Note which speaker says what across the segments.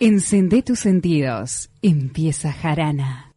Speaker 1: Encendé tus sentidos. Empieza Jarana.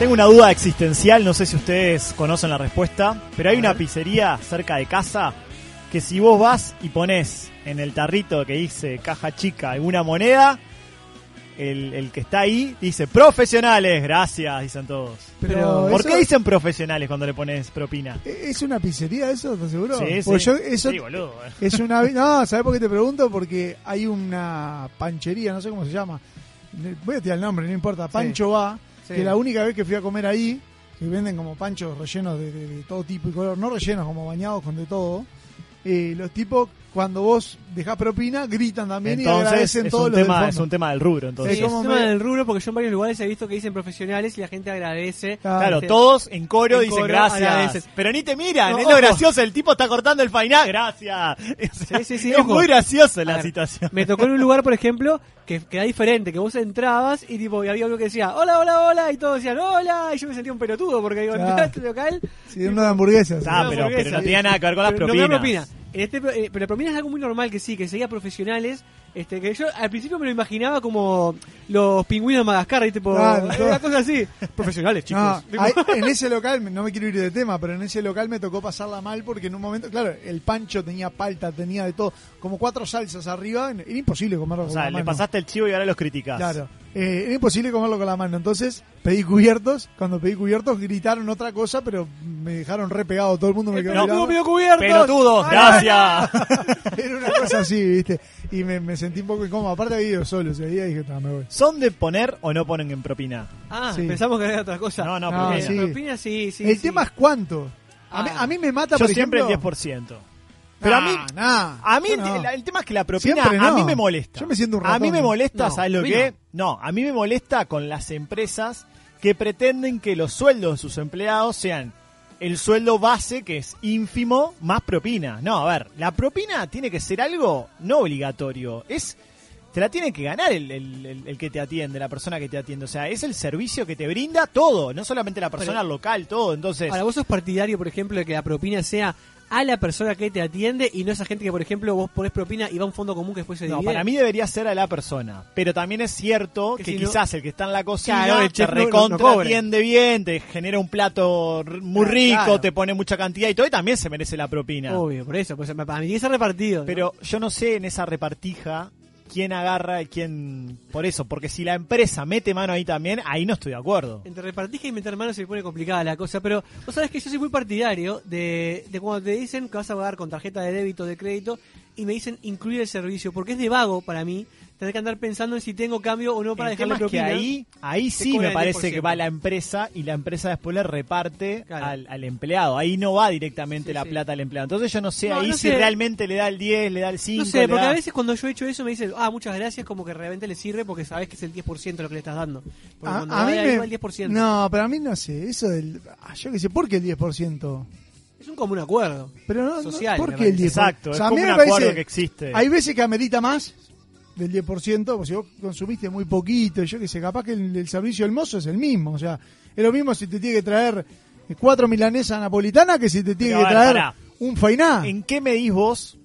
Speaker 2: Tengo una duda existencial, no sé si ustedes conocen la respuesta, pero hay una pizzería cerca de casa que si vos vas y pones en el tarrito que dice caja chica alguna moneda, el, el que está ahí dice profesionales, gracias, dicen todos.
Speaker 3: Pero
Speaker 2: ¿Por
Speaker 3: eso-
Speaker 2: qué dicen profesionales cuando le pones propina?
Speaker 3: ¿Es una pizzería eso? ¿Estás seguro?
Speaker 2: Sí,
Speaker 3: Porque
Speaker 2: sí.
Speaker 3: yo- eso
Speaker 2: Sí, boludo.
Speaker 3: es una... No, ¿sabes por qué te pregunto? Porque hay una panchería, no sé cómo se llama. Voy a tirar el nombre, no importa. Pancho va, Que la única vez que fui a comer ahí, que venden como panchos rellenos de, de- de todo tipo y color, no rellenos, como bañados con de todo. eh, los tipos, cuando vos dejás propina, gritan también y
Speaker 2: Entonces
Speaker 3: agradecen
Speaker 2: es
Speaker 3: todos
Speaker 2: un,
Speaker 3: los del
Speaker 2: tema,
Speaker 3: fondo.
Speaker 2: es un tema del rubro. Entonces.
Speaker 4: Sí,
Speaker 3: Es
Speaker 4: un tema
Speaker 3: me-
Speaker 4: del rubro porque yo en varios lugares he visto que dicen profesionales y la gente agradece.
Speaker 2: Claro, todos en coro
Speaker 4: en
Speaker 2: dicen
Speaker 4: coro
Speaker 2: gracias. Pero ni te miran,
Speaker 4: No,
Speaker 2: es lo gracioso. El tipo está cortando el fainá, gracias. O sea,
Speaker 4: Sí, sí, sí,
Speaker 2: es
Speaker 4: ojo.
Speaker 2: muy graciosa
Speaker 4: A
Speaker 2: la
Speaker 4: ver,
Speaker 2: situación.
Speaker 4: Me tocó en un lugar, por ejemplo, que, que era diferente, que vos entrabas y tipo y había uno que decía, hola, hola, hola, y todos decían, hola, y yo me sentía un pelotudo porque digo,
Speaker 3: Claro.
Speaker 4: este local.
Speaker 3: Sí, uno de hamburguesas.
Speaker 2: Ah, pero, no tenía nada que ver con las
Speaker 4: Pero no este, eh, pero es algo muy normal que sí, que seguía profesionales. Este, que yo al principio me lo imaginaba como los pingüinos de Madagascar, ¿viste?
Speaker 3: Claro,
Speaker 4: una
Speaker 3: todo.
Speaker 4: cosa así. Profesionales, chicos.
Speaker 3: No, hay- en ese local, no me quiero ir de tema, pero en ese local me tocó pasarla mal porque en un momento, claro, el pancho tenía palta, tenía de todo, como cuatro salsas arriba, era imposible comerlo
Speaker 2: O
Speaker 3: con
Speaker 2: sea,
Speaker 3: la
Speaker 2: le
Speaker 3: mano.
Speaker 2: pasaste el chivo y ahora los criticás.
Speaker 3: Claro, eh, era imposible comerlo con la mano. Entonces pedí cubiertos, cuando pedí cubiertos gritaron otra cosa, pero me dejaron re pegado, todo el mundo me quedó
Speaker 4: no,
Speaker 3: mirando.
Speaker 4: pido cubiertos.
Speaker 2: Pelotudos, gracias.
Speaker 3: Era una cosa así, ¿viste? Y me, me sentí un poco incómodo. Aparte había ido solo ese día y dije, "Ta, me voy.
Speaker 2: ¿Son de poner o no ponen en propina?
Speaker 4: Ah,
Speaker 3: Sí.
Speaker 4: pensamos que era otra cosa.
Speaker 2: No, no,
Speaker 3: No,
Speaker 2: propina.
Speaker 3: sí.
Speaker 4: propina sí, sí.
Speaker 3: el
Speaker 4: sí.
Speaker 3: tema es cuánto. A, mí,
Speaker 4: Ah.
Speaker 3: a mí me mata,
Speaker 2: Yo
Speaker 3: por
Speaker 2: siempre
Speaker 3: ejemplo...
Speaker 2: el 10%. Pero a mí,
Speaker 3: Nah,
Speaker 2: a mí
Speaker 3: yo
Speaker 2: el,
Speaker 3: no.
Speaker 2: el tema es que la propina a
Speaker 3: no.
Speaker 2: mí me molesta.
Speaker 3: Yo me siento un
Speaker 2: A mí
Speaker 3: ratón.
Speaker 2: me molesta,
Speaker 4: No,
Speaker 2: ¿sabes lo que? No, a mí me molesta con las empresas que pretenden que los sueldos de sus empleados sean el sueldo base, que es ínfimo, más propina. No, a ver, la propina tiene que ser algo no obligatorio. Es te la tiene que ganar el, el- el- el que te atiende, la persona que te atiende. O sea, es el servicio que te brinda todo, no solamente la persona
Speaker 4: Pero-
Speaker 2: local, todo. Entonces,
Speaker 4: Ahora, vos sos partidario, por ejemplo, de que la propina sea a la persona que te atiende y no esa gente que, por ejemplo, vos ponés propina y va a un fondo común que después se
Speaker 2: No,
Speaker 4: divide.
Speaker 2: para mí debería ser a la persona. Pero también es cierto
Speaker 4: Que
Speaker 2: que,
Speaker 4: si no-
Speaker 2: quizás el que está en la cocina
Speaker 4: Claro, el
Speaker 2: te
Speaker 4: no- no- no
Speaker 2: recontra
Speaker 4: cobre.
Speaker 2: atiende bien, te genera un plato muy
Speaker 4: Claro,
Speaker 2: rico,
Speaker 4: claro.
Speaker 2: te pone mucha cantidad y todo, y también se merece la propina.
Speaker 4: Obvio, por eso. Pues, para mí tiene que ser repartido. ¿no?
Speaker 2: Pero yo no sé en esa repartija quién agarra y quién. Por eso, porque si la empresa mete mano ahí también, ahí no estoy de acuerdo.
Speaker 4: Entre repartija y meter manos se pone complicada la cosa, pero vos sabés que yo soy muy partidario de, de cuando te dicen que vas a pagar con tarjeta de débito o de crédito y me dicen incluir el servicio, porque es de vago para mí tener que andar pensando en si tengo cambio o no para
Speaker 2: el
Speaker 4: dejarle
Speaker 2: tema es que
Speaker 4: propina.
Speaker 2: ahí, ahí sí me parece
Speaker 4: 10%.
Speaker 2: que va la empresa y la empresa después le reparte
Speaker 4: Claro.
Speaker 2: al, al empleado. Ahí no va directamente
Speaker 4: Sí,
Speaker 2: la
Speaker 4: sí.
Speaker 2: plata al empleado. Entonces yo no sé
Speaker 4: No,
Speaker 2: ahí
Speaker 4: no
Speaker 2: si
Speaker 4: sé.
Speaker 2: realmente le da el 10, le da el 5.
Speaker 4: No sé, porque
Speaker 2: da-
Speaker 4: a veces cuando yo he hecho eso me dicen, ah, muchas gracias, como que realmente le sirve porque sabes que es el 10% lo que le estás dando. Porque
Speaker 3: A,
Speaker 4: cuando
Speaker 3: a mí me-
Speaker 4: va el 10%.
Speaker 3: No, pero a mí no sé, eso del... ah, Yo qué sé, ¿por qué el 10%?
Speaker 4: Es un común acuerdo.
Speaker 3: Pero no, no,
Speaker 4: Social,
Speaker 3: ¿por qué el 10%?
Speaker 4: parece.
Speaker 2: Exacto,
Speaker 3: O
Speaker 2: es
Speaker 3: sea,
Speaker 2: como un
Speaker 3: parece-
Speaker 2: acuerdo que existe.
Speaker 3: Hay veces que amerita más del 10%, porque si vos consumiste muy poquito, yo qué sé, capaz que el, el servicio del mozo es el mismo. O sea, es lo mismo si te tiene que traer cuatro milanesas napolitanas que si te tiene
Speaker 2: Pero,
Speaker 3: que traer
Speaker 2: pará.
Speaker 3: un fainá.
Speaker 2: ¿En qué medís vos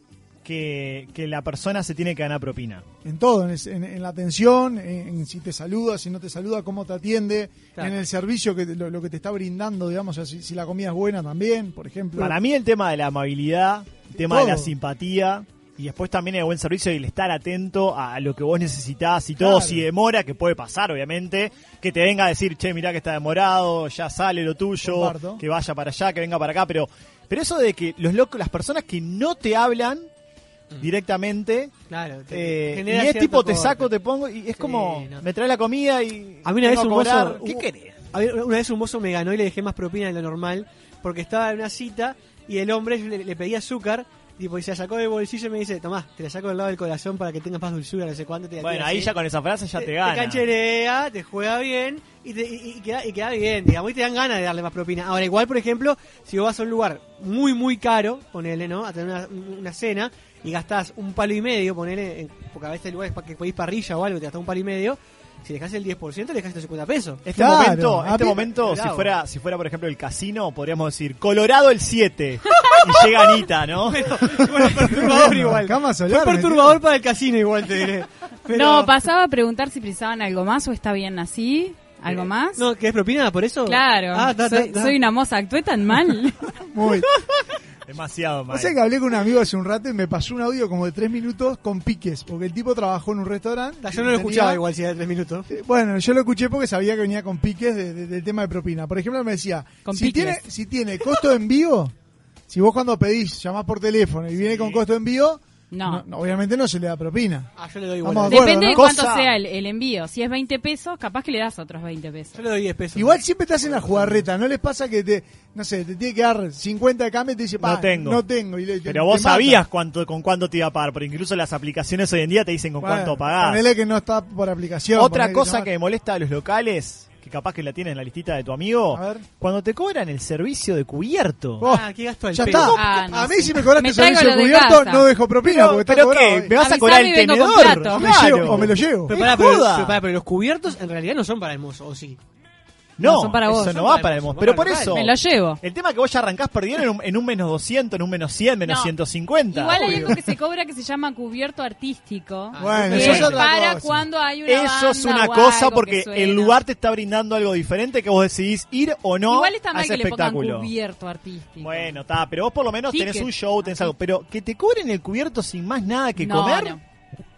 Speaker 2: que, que la persona se tiene que ganar propina?
Speaker 3: En todo, en, es- en- en la atención, en, en si te saluda, si no te saluda, cómo te atiende,
Speaker 4: Claro.
Speaker 3: en el servicio, que lo, lo que te está brindando, digamos, o sea, si, si la comida es buena también, por ejemplo.
Speaker 2: Para mí el tema de la amabilidad, el tema de la simpatía y después también el buen servicio y el estar atento a lo que vos necesitas y todo,
Speaker 3: Claro.
Speaker 2: si demora, que puede pasar obviamente, que te venga a decir, che, mirá que está demorado, ya sale lo tuyo,
Speaker 3: Comparto.
Speaker 2: que vaya para allá, que venga para acá, pero pero eso de que los locos, las personas que no te hablan directamente,
Speaker 4: Claro. te-
Speaker 2: eh, y es tipo, te
Speaker 4: corte.
Speaker 2: saco, te pongo, y es como,
Speaker 4: no.
Speaker 2: me trae la comida y...
Speaker 4: A mí una vez un mozo-
Speaker 2: ¿Qué
Speaker 4: hubo-
Speaker 2: querés?
Speaker 4: A una vez un mozo me ganó y le dejé más propina de lo normal porque estaba en una cita y el hombre le, le pedí azúcar tipo, y se la sacó del bolsillo y me dice, tomá, te la saco del lado del corazón para que tengas más dulzura, no sé cuánto. Te la
Speaker 2: Bueno, ahí
Speaker 4: así.
Speaker 2: ya con esa frase ya te
Speaker 4: Te
Speaker 2: gana.
Speaker 4: cancherea, te juega bien y, te, y, y queda, y queda bien, digamos, y te dan ganas de darle más propina. Ahora, igual, por ejemplo, si vos vas a un lugar muy, muy caro, ponele, ¿no? A tener una, una cena y gastás un palo y medio, ponele, en- porque a veces hay lugares para que pedís parrilla o algo, te gastás un palo y medio, si dejás el 10%, le dejás 150 pesos.
Speaker 2: Este
Speaker 3: Claro,
Speaker 2: momento,
Speaker 3: a
Speaker 2: este momento si fuera, si fuera por ejemplo el casino, podríamos decir Colorado el 7 y llega Anita, ¿no?
Speaker 4: Pero, bueno, perturbador igual.
Speaker 3: Cama
Speaker 4: Fue perturbador para el casino igual, te diré. Pero-
Speaker 5: No, pasaba a preguntar si precisaban algo más o está bien así. ¿Algo
Speaker 4: Eh,
Speaker 5: más?
Speaker 4: No, ¿que es propina por eso?
Speaker 5: Claro.
Speaker 4: Ah, ta,
Speaker 5: soy,
Speaker 4: ta.
Speaker 5: soy una moza, actué tan mal.
Speaker 3: Muy.
Speaker 2: Demasiado mal.
Speaker 3: O sea que hablé con un amigo hace un rato y me pasó un audio como de tres minutos con piques, porque el tipo trabajó en un restaurante.
Speaker 4: Ta, Yo no lo
Speaker 3: tenía-
Speaker 4: escuchaba igual si era de tres minutos.
Speaker 3: Eh, Bueno, yo lo escuché porque sabía que venía con piques de- de- del tema de propina. Por ejemplo, me decía,
Speaker 5: Con
Speaker 3: si
Speaker 5: piques.
Speaker 3: tiene, si tiene costo de envío, si vos cuando pedís, llamás por teléfono y viene con costo de envío,
Speaker 5: No.
Speaker 3: no, obviamente no se le da propina.
Speaker 4: Ah, yo le doy
Speaker 3: Vamos
Speaker 4: igual.
Speaker 3: a
Speaker 5: Depende de
Speaker 3: ¿no?
Speaker 5: cuánto
Speaker 2: Cosa-
Speaker 5: sea el, el envío. Si es 20 pesos, capaz que le das otros 20 pesos.
Speaker 4: Yo le doy 10 pesos.
Speaker 3: Igual siempre estás en la jugarreta, ¿no les pasa que te, no sé, te tiene que dar 50 de cambio y te dice, pa,
Speaker 2: No tengo.
Speaker 3: no tengo. Y le- te-
Speaker 2: Pero
Speaker 3: te
Speaker 2: vos
Speaker 3: mata.
Speaker 2: sabías cuánto, con cuánto te iba a pagar, porque incluso las aplicaciones hoy en día te dicen con
Speaker 3: Bueno,
Speaker 2: cuánto pagás.
Speaker 3: Ponele que no está por aplicación.
Speaker 2: Otra
Speaker 3: ponele
Speaker 2: cosa
Speaker 3: no-
Speaker 2: que me molesta a los locales, que capaz que la tienes en la listita de tu amigo,
Speaker 3: A ver.
Speaker 2: cuando te cobran el servicio de cubierto.
Speaker 3: Oh,
Speaker 4: Ah, qué gasto al
Speaker 3: ya está.
Speaker 5: Ah, no
Speaker 3: a mí si me cobraste
Speaker 5: Me traigo
Speaker 3: servicio
Speaker 5: de
Speaker 3: cubierto,
Speaker 5: casa.
Speaker 3: no dejo propina
Speaker 2: Pero,
Speaker 3: porque está
Speaker 2: pero
Speaker 3: cobrado.
Speaker 2: ¿qué? ¿Me vas a cobrar el tenedor?
Speaker 3: O me,
Speaker 2: Claro.
Speaker 3: llevo, o me lo llevo.
Speaker 4: Pero,
Speaker 2: ¡Qué
Speaker 4: pará, pero, pero los cubiertos en realidad no son para el mozo, ¿o sí?
Speaker 2: No,
Speaker 5: No, son para vos.
Speaker 2: eso
Speaker 4: Son
Speaker 2: no va
Speaker 4: para
Speaker 2: para
Speaker 4: el mozo.
Speaker 2: Pero
Speaker 4: para
Speaker 2: por
Speaker 4: el
Speaker 2: eso,
Speaker 4: local.
Speaker 5: Me lo llevo.
Speaker 2: el tema es que vos ya arrancás perdiendo en un, en un menos 200, en un menos 100, menos
Speaker 5: No.
Speaker 2: 150.
Speaker 5: Igual hay algo que se cobra que se llama cubierto artístico.
Speaker 3: Bueno,
Speaker 5: que
Speaker 3: eso
Speaker 5: es
Speaker 3: es otra
Speaker 5: para
Speaker 3: cosa.
Speaker 5: cuando hay una
Speaker 2: Eso es
Speaker 5: banda
Speaker 2: una
Speaker 5: o
Speaker 2: cosa
Speaker 5: algo que
Speaker 2: porque
Speaker 5: suena.
Speaker 2: el lugar te está brindando algo diferente que vos decidís ir o no
Speaker 5: Igual está
Speaker 2: a
Speaker 5: mal
Speaker 2: ese
Speaker 5: que le pongan
Speaker 2: espectáculo.
Speaker 5: cubierto artístico.
Speaker 2: Bueno, está, pero vos por lo menos tenés
Speaker 5: Ticket.
Speaker 2: un show, tenés algo. Pero que te cobren el cubierto sin más nada que
Speaker 5: No,
Speaker 2: comer.
Speaker 5: no.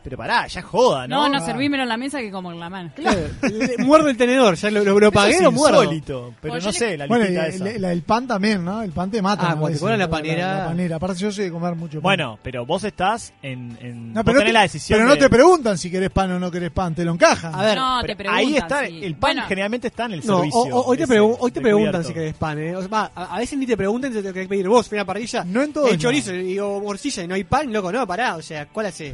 Speaker 2: Pero pará, ya joda, ¿no?
Speaker 5: No, no,
Speaker 3: Ah.
Speaker 5: servímelo en la mesa que como en la mano.
Speaker 4: Claro. Le- muerdo el tenedor, ya lo, lo, lo pagué,
Speaker 2: es
Speaker 4: lo muerdo.
Speaker 2: insólito. Pero
Speaker 5: Bueno,
Speaker 2: no sé, la
Speaker 3: Bueno, y
Speaker 2: listita
Speaker 3: el,
Speaker 2: esa.
Speaker 3: el- el pan también, ¿no? El pan te mata.
Speaker 4: Ah,
Speaker 3: ¿no?
Speaker 4: cuando te la panera.
Speaker 3: La, panera. Aparte yo soy de comer mucho pan.
Speaker 2: Bueno, pero vos estás en... en
Speaker 3: no, pero, no
Speaker 2: tenés
Speaker 3: te,
Speaker 2: la decisión
Speaker 3: pero no te preguntan si querés pan o no querés pan, te lo encajan.
Speaker 4: A ver,
Speaker 5: no, te preguntan.
Speaker 2: ahí está,
Speaker 5: sí.
Speaker 2: el pan
Speaker 5: Bueno,
Speaker 2: generalmente está en el
Speaker 4: No,
Speaker 2: servicio.
Speaker 4: o- o- hoy te,
Speaker 2: ese,
Speaker 4: pregun- hoy te
Speaker 2: de
Speaker 4: preguntan si querés pan, ¿eh? O sea, va, a, a veces ni te preguntan si te querés pedir vos, una parrilla.
Speaker 3: No en todo
Speaker 4: El chorizo y o morcilla y no hay pan, loco, no, pará, o sea, ¿cuál hace?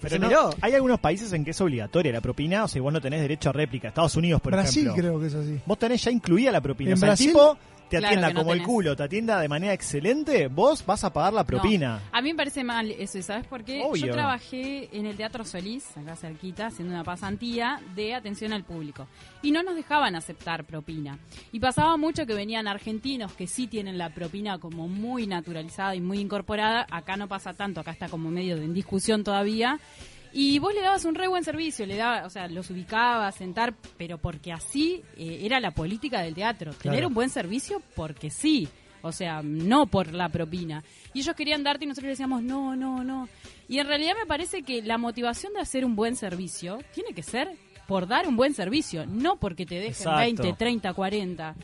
Speaker 2: Pero no, hay algunos países en que es obligatoria la propina, o sea, vos no tenés derecho a réplica. Estados Unidos, por
Speaker 3: Brasil
Speaker 2: ejemplo.
Speaker 3: creo que es así.
Speaker 2: Vos tenés ya incluida la propina.
Speaker 3: En
Speaker 2: o sea,
Speaker 3: Brasil-
Speaker 2: el tipo te atienda
Speaker 5: no
Speaker 2: como el culo, te atienda de manera excelente, vos vas a pagar la propina.
Speaker 5: No, a mí me parece mal eso, ¿y ¿sabes por qué?
Speaker 2: Obvio.
Speaker 5: Yo trabajé en el Teatro Solís, acá cerquita, haciendo una pasantía de atención al público. Y no nos dejaban aceptar propina. Y pasaba mucho que venían argentinos que sí tienen la propina como muy naturalizada y muy incorporada. Acá no pasa tanto, acá está como medio de en discusión todavía. Y vos le dabas un re buen servicio, le daba, o sea, los ubicabas, sentar, pero porque así eh, era la política del teatro. Tener un buen servicio porque sí. O sea, no por la propina. Y ellos querían darte y nosotros le decíamos, no, no, no. Y en realidad me parece que la motivación de hacer un buen servicio tiene que ser por dar un buen servicio, no porque te dejen
Speaker 2: Exacto.
Speaker 5: 20, 30, 40.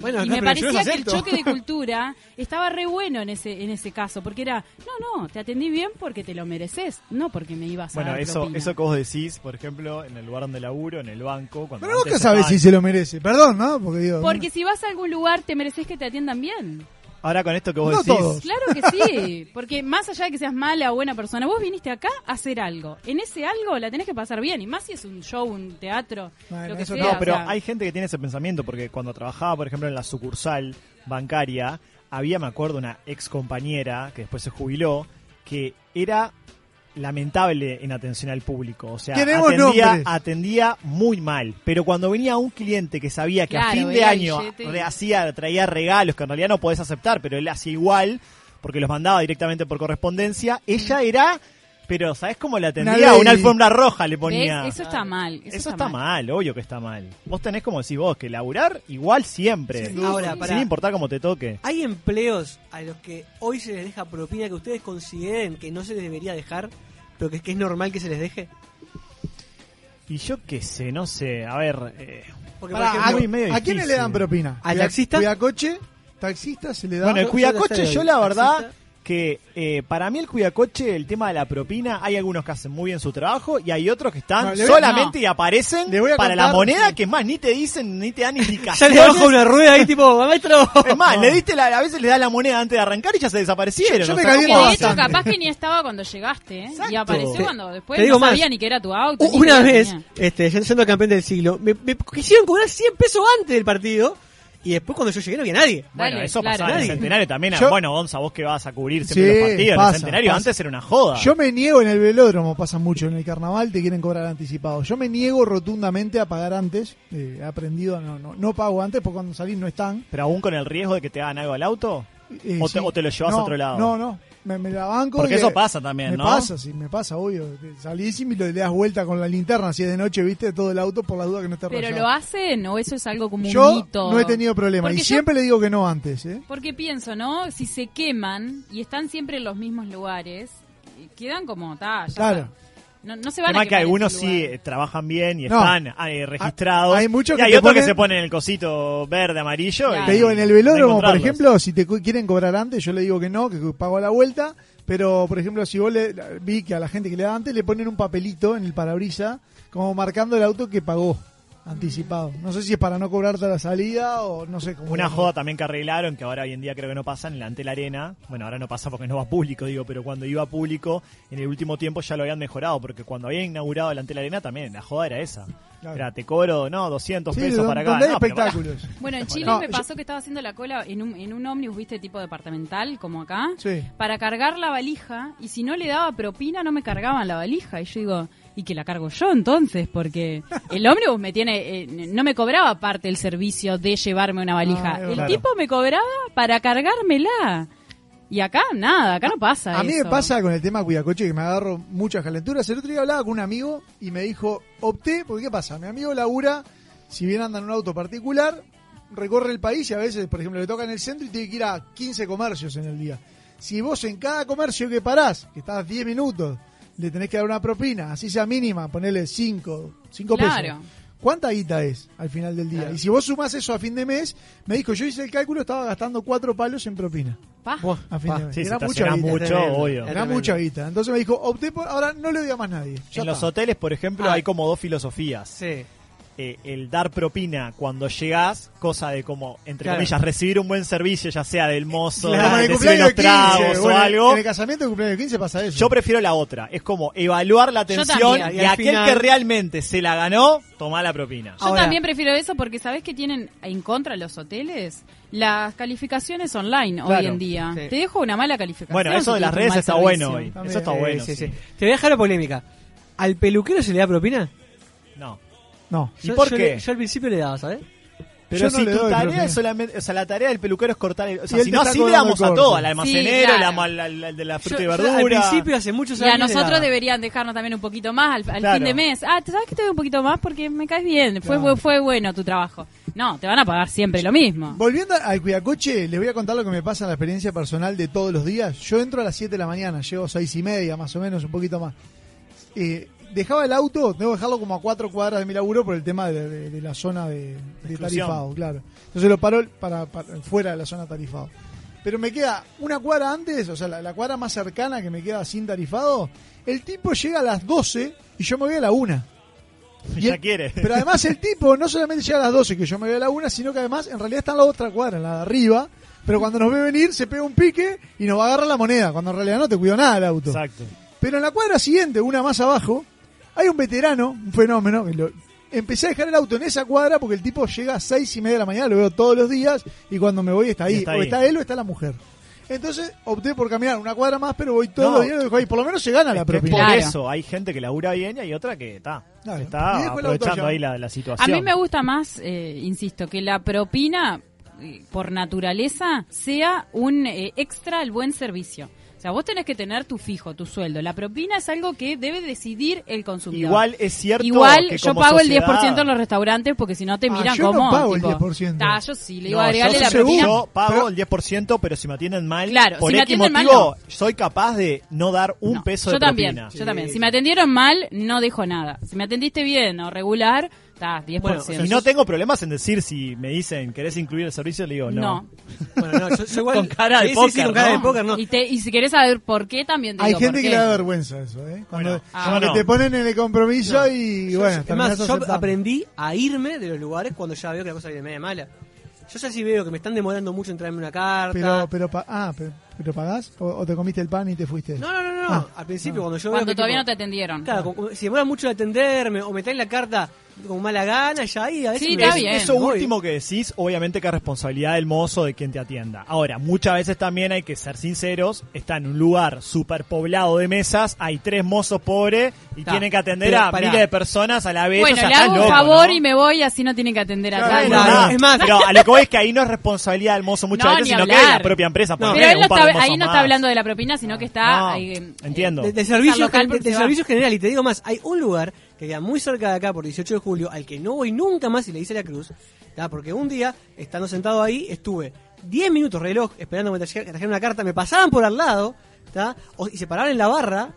Speaker 4: Bueno,
Speaker 5: y
Speaker 4: no,
Speaker 5: me parecía que el choque de cultura estaba re bueno en ese en ese caso, porque era, no, no, te atendí bien porque te lo mereces, no porque me ibas a
Speaker 2: Bueno, eso,
Speaker 5: propina.
Speaker 2: eso que vos decís, por ejemplo, en el lugar donde laburo, en el banco, cuando
Speaker 3: Pero vos qué sabes si se lo merece. Perdón, ¿no? Porque digo.
Speaker 5: Porque si vas a algún lugar te mereces que te atiendan bien.
Speaker 2: Ahora con esto que vos
Speaker 3: No
Speaker 2: decís,
Speaker 3: todos.
Speaker 5: Claro que sí, porque más allá de que seas mala o buena persona, vos viniste acá a hacer algo. En ese algo la tenés que pasar bien, y más si es un show, un teatro,
Speaker 3: Bueno,
Speaker 5: lo que
Speaker 3: eso
Speaker 5: sea.
Speaker 2: No,
Speaker 5: o
Speaker 2: pero
Speaker 5: sea,
Speaker 2: hay gente que tiene ese pensamiento, porque cuando trabajaba, por ejemplo, en la sucursal bancaria, había, me acuerdo, una ex compañera que después se jubiló, que era lamentable en atención al público. O sea,
Speaker 3: Queremos
Speaker 2: atendía, muy mal. Pero cuando venía un cliente que sabía que a fin de año le hacía, traía regalos que en realidad no podés aceptar, pero él hacía igual, porque los mandaba directamente por correspondencia, ella era... Pero, ¿sabes cómo la atendía?
Speaker 3: Una
Speaker 2: alfombra roja le ponía.
Speaker 5: ¿ves? Eso está mal. Eso,
Speaker 2: Eso, está mal. obvio que está mal. Vos tenés como decís vos, que laburar igual siempre.
Speaker 4: Ahora,
Speaker 2: sin importar cómo te toque.
Speaker 4: ¿Hay empleos a los que hoy se les deja propina que ustedes consideren que no se les debería dejar, pero que, que es normal que se les deje?
Speaker 2: Y yo qué sé, no sé. A ver, eh,
Speaker 4: Porque, por
Speaker 2: muy
Speaker 4: ejemplo,
Speaker 2: medio
Speaker 3: ¿A quiénes le dan propina?
Speaker 4: ¿Al
Speaker 3: Cuida-
Speaker 4: taxista?
Speaker 3: Cuidacoche, taxista se le da.
Speaker 2: bueno, el
Speaker 4: yo- yo
Speaker 2: cuidacoche,
Speaker 4: la
Speaker 2: yo la verdad
Speaker 4: Taxista.
Speaker 2: Que eh, para mí el cuidacoche, el tema de la propina, hay algunos que hacen muy bien su trabajo y hay otros que están
Speaker 3: No, le voy-
Speaker 2: solamente
Speaker 5: no.
Speaker 2: y aparecen para la moneda,
Speaker 3: sí.
Speaker 2: que es más, ni te dicen, ni te dan
Speaker 4: Ya
Speaker 2: indicaciones.
Speaker 4: le bajo una rueda ahí tipo, maestro.
Speaker 2: Es más,
Speaker 3: No.
Speaker 2: le diste la, a veces le das la moneda antes de arrancar y ya se desaparecieron.
Speaker 3: Yo- yo me
Speaker 2: sea,
Speaker 3: caliento
Speaker 2: ¿cómo
Speaker 5: de hecho, capaz que ni estaba cuando llegaste, ¿eh? Y apareció
Speaker 4: Te-
Speaker 5: cuando después
Speaker 4: te digo
Speaker 5: no
Speaker 4: más.
Speaker 5: sabía ni que era tu auto.
Speaker 4: Una vez, este, yo siendo campeón del siglo, me, me quisieron cobrar 100 pesos antes del partido y después cuando yo llegué no había nadie.
Speaker 2: Bueno,
Speaker 5: Dale,
Speaker 2: eso
Speaker 5: claro.
Speaker 2: pasaba en el
Speaker 4: Nadie.
Speaker 2: centenario también.
Speaker 3: Yo-
Speaker 2: bueno, Gonza, vos que vas a cubrir siempre
Speaker 3: Sí,
Speaker 2: los partidos. en
Speaker 3: pasa,
Speaker 2: el centenario
Speaker 3: pasa.
Speaker 2: antes era una joda.
Speaker 3: Yo me niego en el velódromo, pasa mucho. En el carnaval te quieren cobrar anticipado. Yo me niego rotundamente a pagar antes. eh, he aprendido, a no, no, no pago antes porque cuando salís no están.
Speaker 2: Pero aún con el riesgo de que te hagan algo al auto.
Speaker 3: Eh,
Speaker 2: ¿O te- o te lo llevas a
Speaker 3: No,
Speaker 2: otro lado?
Speaker 3: No, no. Me, me la banco.
Speaker 2: Porque eso pasa también,
Speaker 3: me
Speaker 2: ¿no?
Speaker 3: pasa, sí, me pasa, obvio. Salís y le das vuelta con la linterna si es de noche, viste, todo el auto por la duda que no esté
Speaker 5: Pero
Speaker 3: rayado.
Speaker 5: lo hacen o eso es algo como un
Speaker 3: Yo
Speaker 5: mito.
Speaker 3: no he tenido problema
Speaker 5: Porque
Speaker 3: y
Speaker 5: yo-
Speaker 3: siempre le digo que no antes, ¿eh?
Speaker 5: Porque pienso, ¿no? Si se queman y están siempre en los mismos lugares, quedan como, ta, ya
Speaker 3: Claro.
Speaker 5: está. No, no se van
Speaker 2: Además
Speaker 5: a
Speaker 2: que algunos sí eh, trabajan bien y
Speaker 3: No.
Speaker 2: están eh, registrados.
Speaker 3: Hay muchos
Speaker 2: y
Speaker 3: que
Speaker 2: hay
Speaker 3: te
Speaker 2: otros que
Speaker 3: ponen-
Speaker 2: se ponen el cosito verde, amarillo.
Speaker 5: Claro.
Speaker 2: y-
Speaker 3: Te digo, en el velódromo, por
Speaker 2: encontrarlos.
Speaker 3: ejemplo, si te cu- quieren cobrar antes, yo le digo que no, que pago a la vuelta. Pero, por ejemplo, si vos le vi que a la gente que le da antes le ponen un papelito en el parabrisa, como marcando el auto que pagó anticipado. No sé si es para no cobrarte la salida o no sé cómo.
Speaker 2: Una joda también que arreglaron, que ahora hoy en día creo que no pasa en la Antel Arena. Bueno, ahora no pasa porque no va público, digo, pero cuando iba público, en el último tiempo ya lo habían mejorado, porque cuando habían inaugurado la Antel Arena también, la joda era esa.
Speaker 3: Claro.
Speaker 2: Era, te cobro, no, 200
Speaker 3: Sí,
Speaker 2: pesos para acá. No,
Speaker 3: espectáculos.
Speaker 5: Bueno, en Chile
Speaker 3: No,
Speaker 5: me
Speaker 3: yo-
Speaker 5: pasó que estaba haciendo la cola en un, en un ómnibus, viste, tipo departamental, como acá,
Speaker 3: Sí.
Speaker 5: para cargar la valija, y si no le daba propina, no me cargaban la valija. Y yo digo, ¿y que la cargo yo entonces? Porque el ómnibus me tiene, eh, no me cobraba parte del servicio de llevarme una valija.
Speaker 3: Ah,
Speaker 5: el tipo me cobraba para cargármela. Y acá, nada, acá no pasa
Speaker 3: A mí
Speaker 5: eso.
Speaker 3: me pasa con el tema cuidacoche que me agarro muchas calenturas. El otro día hablaba con un amigo y me dijo, opté, porque ¿qué pasa? Mi amigo labura, si bien anda en un auto particular, recorre el país y a veces, por ejemplo, le toca en el centro y tiene que ir a 15 comercios en el día. Si vos en cada comercio que parás, que estás 10 minutos, le tenés que dar una propina, así sea mínima, ponerle 5, 5
Speaker 5: Claro.
Speaker 3: pesos. ¿Cuánta guita es al final del día?
Speaker 4: Claro.
Speaker 3: Y si vos sumás eso a fin de mes, me dijo, yo hice el cálculo, estaba gastando 4 palos en propina.
Speaker 5: Pa.
Speaker 3: A fin
Speaker 4: pa.
Speaker 3: de mes.
Speaker 2: Sí,
Speaker 3: Era mucha guita.
Speaker 2: mucho, obvio.
Speaker 4: Era
Speaker 3: mucha guita. Entonces me dijo, opté por. Ahora no le doy a más nadie. Ya
Speaker 2: En los hoteles, por ejemplo,
Speaker 4: Ah.
Speaker 2: hay como dos filosofías.
Speaker 4: Sí.
Speaker 2: Eh, el dar propina cuando llegás, cosa de como, entre
Speaker 4: Claro.
Speaker 2: comillas, recibir un buen servicio, ya sea del mozo, de los
Speaker 3: de 15,
Speaker 2: tragos o
Speaker 3: bueno,
Speaker 2: algo.
Speaker 3: En el casamiento de cumpleaños de 15 pasa eso.
Speaker 2: Yo prefiero la otra. Es como evaluar la atención
Speaker 5: también.
Speaker 2: y,
Speaker 4: Y
Speaker 2: aquel
Speaker 4: final-
Speaker 2: que realmente se la ganó, toma la propina.
Speaker 5: Yo
Speaker 4: Ahora-
Speaker 5: también prefiero eso porque sabes que tienen en contra los hoteles las calificaciones online hoy en día.
Speaker 4: sí.
Speaker 5: Te dejo una mala calificación.
Speaker 2: Bueno, eso de las redes está
Speaker 5: servicio.
Speaker 2: bueno hoy.
Speaker 3: También.
Speaker 2: Eso está bueno.
Speaker 4: sí, sí.
Speaker 2: sí.
Speaker 4: Te voy a dejar la polémica. ¿Al peluquero se le da propina?
Speaker 2: No. ¿Y
Speaker 4: Yo-
Speaker 2: por
Speaker 4: yo
Speaker 2: qué?
Speaker 4: le- yo al principio le daba, ¿sabes?
Speaker 2: Pero
Speaker 3: Yo no
Speaker 2: si
Speaker 3: le
Speaker 2: tu
Speaker 3: doy
Speaker 2: tarea es solamente, o sea, la tarea del peluquero es cortar el, o sea,
Speaker 3: él
Speaker 2: si
Speaker 3: te
Speaker 2: no
Speaker 3: está
Speaker 2: así le
Speaker 3: cobrando
Speaker 2: damos a todo, al almacenero,
Speaker 5: claro.
Speaker 2: le damos al, al- al de la fruta
Speaker 4: Yo-
Speaker 2: y
Speaker 4: yo
Speaker 2: verdura.
Speaker 4: al principio, hace muchos
Speaker 5: Y
Speaker 4: años.
Speaker 5: a
Speaker 4: le
Speaker 5: nosotros
Speaker 4: daba.
Speaker 5: deberían dejarnos también un poquito más al, al
Speaker 2: Claro.
Speaker 5: fin de mes. Ah, ¿sabes que te doy un poquito más? Porque me caes bien. Fue,
Speaker 3: Claro.
Speaker 5: fue bueno tu trabajo. No, te van a pagar siempre lo mismo.
Speaker 3: Volviendo al cuidacoche, les voy a contar lo que me pasa en la experiencia personal de todos los días. Yo entro a las 7 de la mañana, llego a 6 y media, más o menos, un poquito más. Eh, dejaba el auto, tengo que dejarlo como a cuatro cuadras de mi laburo por el tema de, de- de la zona de, tarifado, claro. Entonces lo paro para, para- fuera de la zona tarifado. Pero me queda una cuadra antes, o sea, la, la cuadra más cercana que me queda sin tarifado, el tipo llega a las 12 y yo me voy a la una. Y
Speaker 2: Ya
Speaker 3: el-
Speaker 2: quiere.
Speaker 3: Pero además el tipo no solamente llega a las 12 que yo me voy a la una, sino que además en realidad está en la otra cuadra, en la de arriba. Pero cuando nos ve venir se pega un pique y nos va a agarrar la moneda, cuando en realidad no te cuidó nada el auto.
Speaker 2: Exacto.
Speaker 3: Pero en la cuadra siguiente, una más abajo, hay un veterano, un fenómeno. que lo- empecé a dejar el auto en esa cuadra porque el tipo llega a seis y media de la mañana, lo veo todos los días y cuando me voy está ahí.
Speaker 2: Está
Speaker 3: o
Speaker 2: ahí.
Speaker 3: está él o está la mujer. Entonces opté por caminar una cuadra más, pero voy todos
Speaker 2: No.
Speaker 3: los días y lo dejo ahí. Por lo menos se gana la propina.
Speaker 2: por
Speaker 5: Claro.
Speaker 2: eso hay gente que labura bien y hay otra que está.
Speaker 3: Claro.
Speaker 2: Está aprovechando ahí la, la
Speaker 5: A
Speaker 2: situación.
Speaker 5: mí me gusta más, eh, insisto, que la propina, eh, por naturaleza, sea un eh, extra al buen servicio. O sea, vos tenés que tener tu fijo, tu sueldo. La propina es algo que debe decidir el consumidor.
Speaker 2: Igual es cierto
Speaker 5: Igual
Speaker 2: que
Speaker 5: yo
Speaker 2: como
Speaker 5: pago
Speaker 2: sociedad-
Speaker 5: el 10% en los restaurantes porque si no te
Speaker 3: Ah,
Speaker 5: miran
Speaker 3: yo no
Speaker 5: como...
Speaker 3: pago el
Speaker 5: tipo,
Speaker 3: 10%.
Speaker 5: "Ta, yo sí, le digo
Speaker 2: No,
Speaker 5: agregarle
Speaker 2: yo,
Speaker 5: la
Speaker 3: seguro.
Speaker 5: propina.
Speaker 2: yo pago
Speaker 3: Pero-
Speaker 2: el 10%, pero si me atienden mal,
Speaker 5: Claro,
Speaker 2: por
Speaker 5: si me
Speaker 2: X
Speaker 5: atienden mal,
Speaker 2: motivo, soy capaz de no dar un
Speaker 5: No,
Speaker 2: peso
Speaker 5: yo
Speaker 2: de
Speaker 5: también,
Speaker 2: propina.
Speaker 5: yo también. Si me atendieron mal, no dejo nada. Si me atendiste bien o regular, está 10%.
Speaker 4: Bueno, o sea,
Speaker 2: Y no tengo problemas en decir si me dicen, ¿querés incluir el servicio? Le digo, no.
Speaker 5: no.
Speaker 4: Bueno, no, yo, yo igual.
Speaker 2: Con cara de
Speaker 4: sí, sí, sí,
Speaker 2: póker,
Speaker 4: con cara
Speaker 2: ¿no?
Speaker 4: de póker, no.
Speaker 5: Y, te- y si querés saber por qué, también te
Speaker 3: Hay
Speaker 5: digo
Speaker 3: gente
Speaker 5: por
Speaker 3: que le da vergüenza eso, ¿eh? Cuando,
Speaker 2: Bueno,
Speaker 5: ah,
Speaker 3: cuando
Speaker 2: yo no.
Speaker 3: te ponen en el compromiso y
Speaker 4: Yo-
Speaker 3: bueno,
Speaker 4: es más, yo
Speaker 3: aceptando.
Speaker 4: aprendí a irme de los lugares cuando ya veo que la cosa viene media mala. Yo ya sí veo que me están demorando mucho en traerme una carta.
Speaker 3: Pero, pero, pa- ah, pero, pero pagás o, o te comiste el pan y te fuiste.
Speaker 4: No, no, no, no.
Speaker 3: Ah.
Speaker 4: Al principio, cuando yo
Speaker 5: Cuando todavía
Speaker 4: tipo-
Speaker 5: no te atendieron.
Speaker 4: Claro, como- si demora mucho en atenderme o me traen la carta con mala gana, ya ahí a veces
Speaker 5: Sí,
Speaker 4: me-
Speaker 5: está
Speaker 2: Es-
Speaker 5: bien.
Speaker 2: Eso
Speaker 4: voy.
Speaker 2: último que decís, obviamente que es responsabilidad del mozo de quien te atienda. Ahora, muchas veces también hay que ser sinceros, está en un lugar súper poblado de mesas, hay tres mozos pobres y
Speaker 4: Está.
Speaker 2: tienen que atender
Speaker 4: Pero,
Speaker 2: a
Speaker 4: pará.
Speaker 2: miles de personas a la vez.
Speaker 5: Bueno,
Speaker 2: o sea,
Speaker 5: le hago un
Speaker 2: loco,
Speaker 5: favor
Speaker 2: ¿no?
Speaker 5: y me voy, así no tienen que atender a
Speaker 2: Claro,
Speaker 4: Claro,
Speaker 2: verdad.
Speaker 4: es más-
Speaker 2: pero a lo que voy es que ahí no es responsabilidad del mozo muchas
Speaker 5: No,
Speaker 2: veces, sino que es
Speaker 5: hablar.
Speaker 2: la propia empresa.
Speaker 4: No.
Speaker 5: Pero él no está,
Speaker 2: de
Speaker 5: ahí no
Speaker 2: más.
Speaker 5: está hablando de la propina, sino que está...
Speaker 2: No,
Speaker 5: eh,
Speaker 2: entiendo.
Speaker 4: De, de servicio,
Speaker 5: local
Speaker 4: de general, y te digo más, hay un lugar que queda muy cerca de acá por 18 de julio, al que no voy nunca más y le hice la cruz, ¿tá? porque un día, estando sentado ahí, estuve 10 minutos reloj esperando que me trajeran una carta, me pasaban por al lado, ¿tá? O- y se paraban en la barra.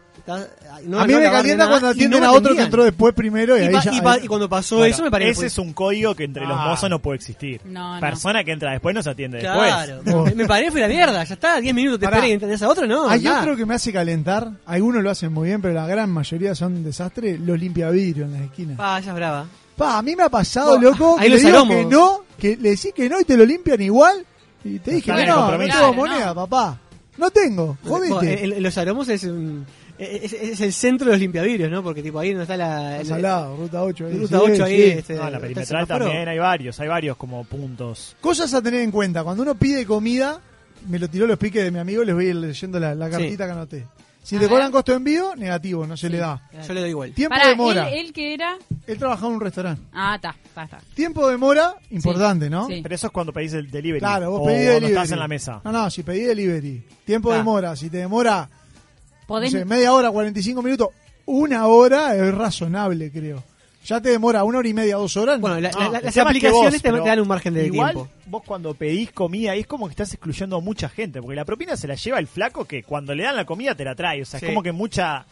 Speaker 4: No-
Speaker 3: a mí
Speaker 4: no
Speaker 3: me calienta cuando atienden
Speaker 4: no
Speaker 3: a otro que entró después primero y,
Speaker 4: Y,
Speaker 3: ahí
Speaker 4: pa-
Speaker 3: ya.
Speaker 4: y pa-
Speaker 3: ahí-
Speaker 4: y cuando pasó
Speaker 2: Bueno,
Speaker 4: eso me parece
Speaker 2: ese es un código que entre los
Speaker 3: Ah.
Speaker 2: mozos no puede existir.
Speaker 5: No, no.
Speaker 2: Persona que entra después no se atiende
Speaker 4: Claro,
Speaker 2: después.
Speaker 4: me, me paré fue la mierda, ya está, 10 minutos te esperé y entendés a otro, no.
Speaker 3: Hay
Speaker 4: nada.
Speaker 3: otro que me hace calentar. Algunos lo hacen muy bien, pero la gran mayoría son un desastre. Los limpiavidrios en las esquinas.
Speaker 4: Pa, ya es brava.
Speaker 3: Pa, a mí me ha pasado,
Speaker 4: No,
Speaker 3: loco,
Speaker 4: ahí
Speaker 3: que le digo que no, que le decís que no y te lo limpian igual. Y te dije no, no
Speaker 5: Claro,
Speaker 3: moneda,
Speaker 5: no.
Speaker 3: papá. No tengo, jodete.
Speaker 4: los aromos es, un- es, es el centro de los limpiavidrios, ¿no? Porque tipo ahí donde está la...
Speaker 3: Estás
Speaker 4: el-
Speaker 3: al lado, ruta 8 ahí.
Speaker 4: Ruta
Speaker 3: sí,
Speaker 4: 8 ahí,
Speaker 3: sí.
Speaker 4: este,
Speaker 2: No, la
Speaker 4: está el
Speaker 2: perimetral
Speaker 4: semáforo.
Speaker 2: también hay varios, hay varios como puntos.
Speaker 3: Cosas a tener en cuenta. Cuando uno pide comida, me lo tiró los piques de mi amigo, les voy a ir leyendo la, la cartita que anoté. Si
Speaker 5: A
Speaker 3: te
Speaker 5: ver.
Speaker 3: cobran costo de envío, negativo, no se le da.
Speaker 4: Yo le doy igual.
Speaker 3: Tiempo
Speaker 5: Pará,
Speaker 3: de mora.
Speaker 5: él, él que era...
Speaker 3: Él trabajaba en un restaurante.
Speaker 5: Ah, está, está, está.
Speaker 3: Tiempo de mora, importante, ¿no?
Speaker 5: Sí.
Speaker 2: Pero eso es cuando pedís el delivery.
Speaker 3: Claro, vos
Speaker 2: o
Speaker 3: pedís
Speaker 2: cuando
Speaker 3: delivery.
Speaker 2: estás en la mesa.
Speaker 3: No, no, si pedí delivery. Tiempo de demora, si te demora no
Speaker 5: Podés...
Speaker 3: sé, media hora, 45 minutos, una hora es razonable, creo. Ya te demora una hora y media, dos horas.
Speaker 4: Bueno, la- las aplicaciones te, dan un margen de
Speaker 2: Igual,
Speaker 4: tiempo.
Speaker 2: vos cuando pedís comida, es como que estás excluyendo a mucha gente, porque la propina se la lleva el flaco que cuando le dan la comida te la trae. O sea,
Speaker 4: Sí.
Speaker 2: es como que mucha.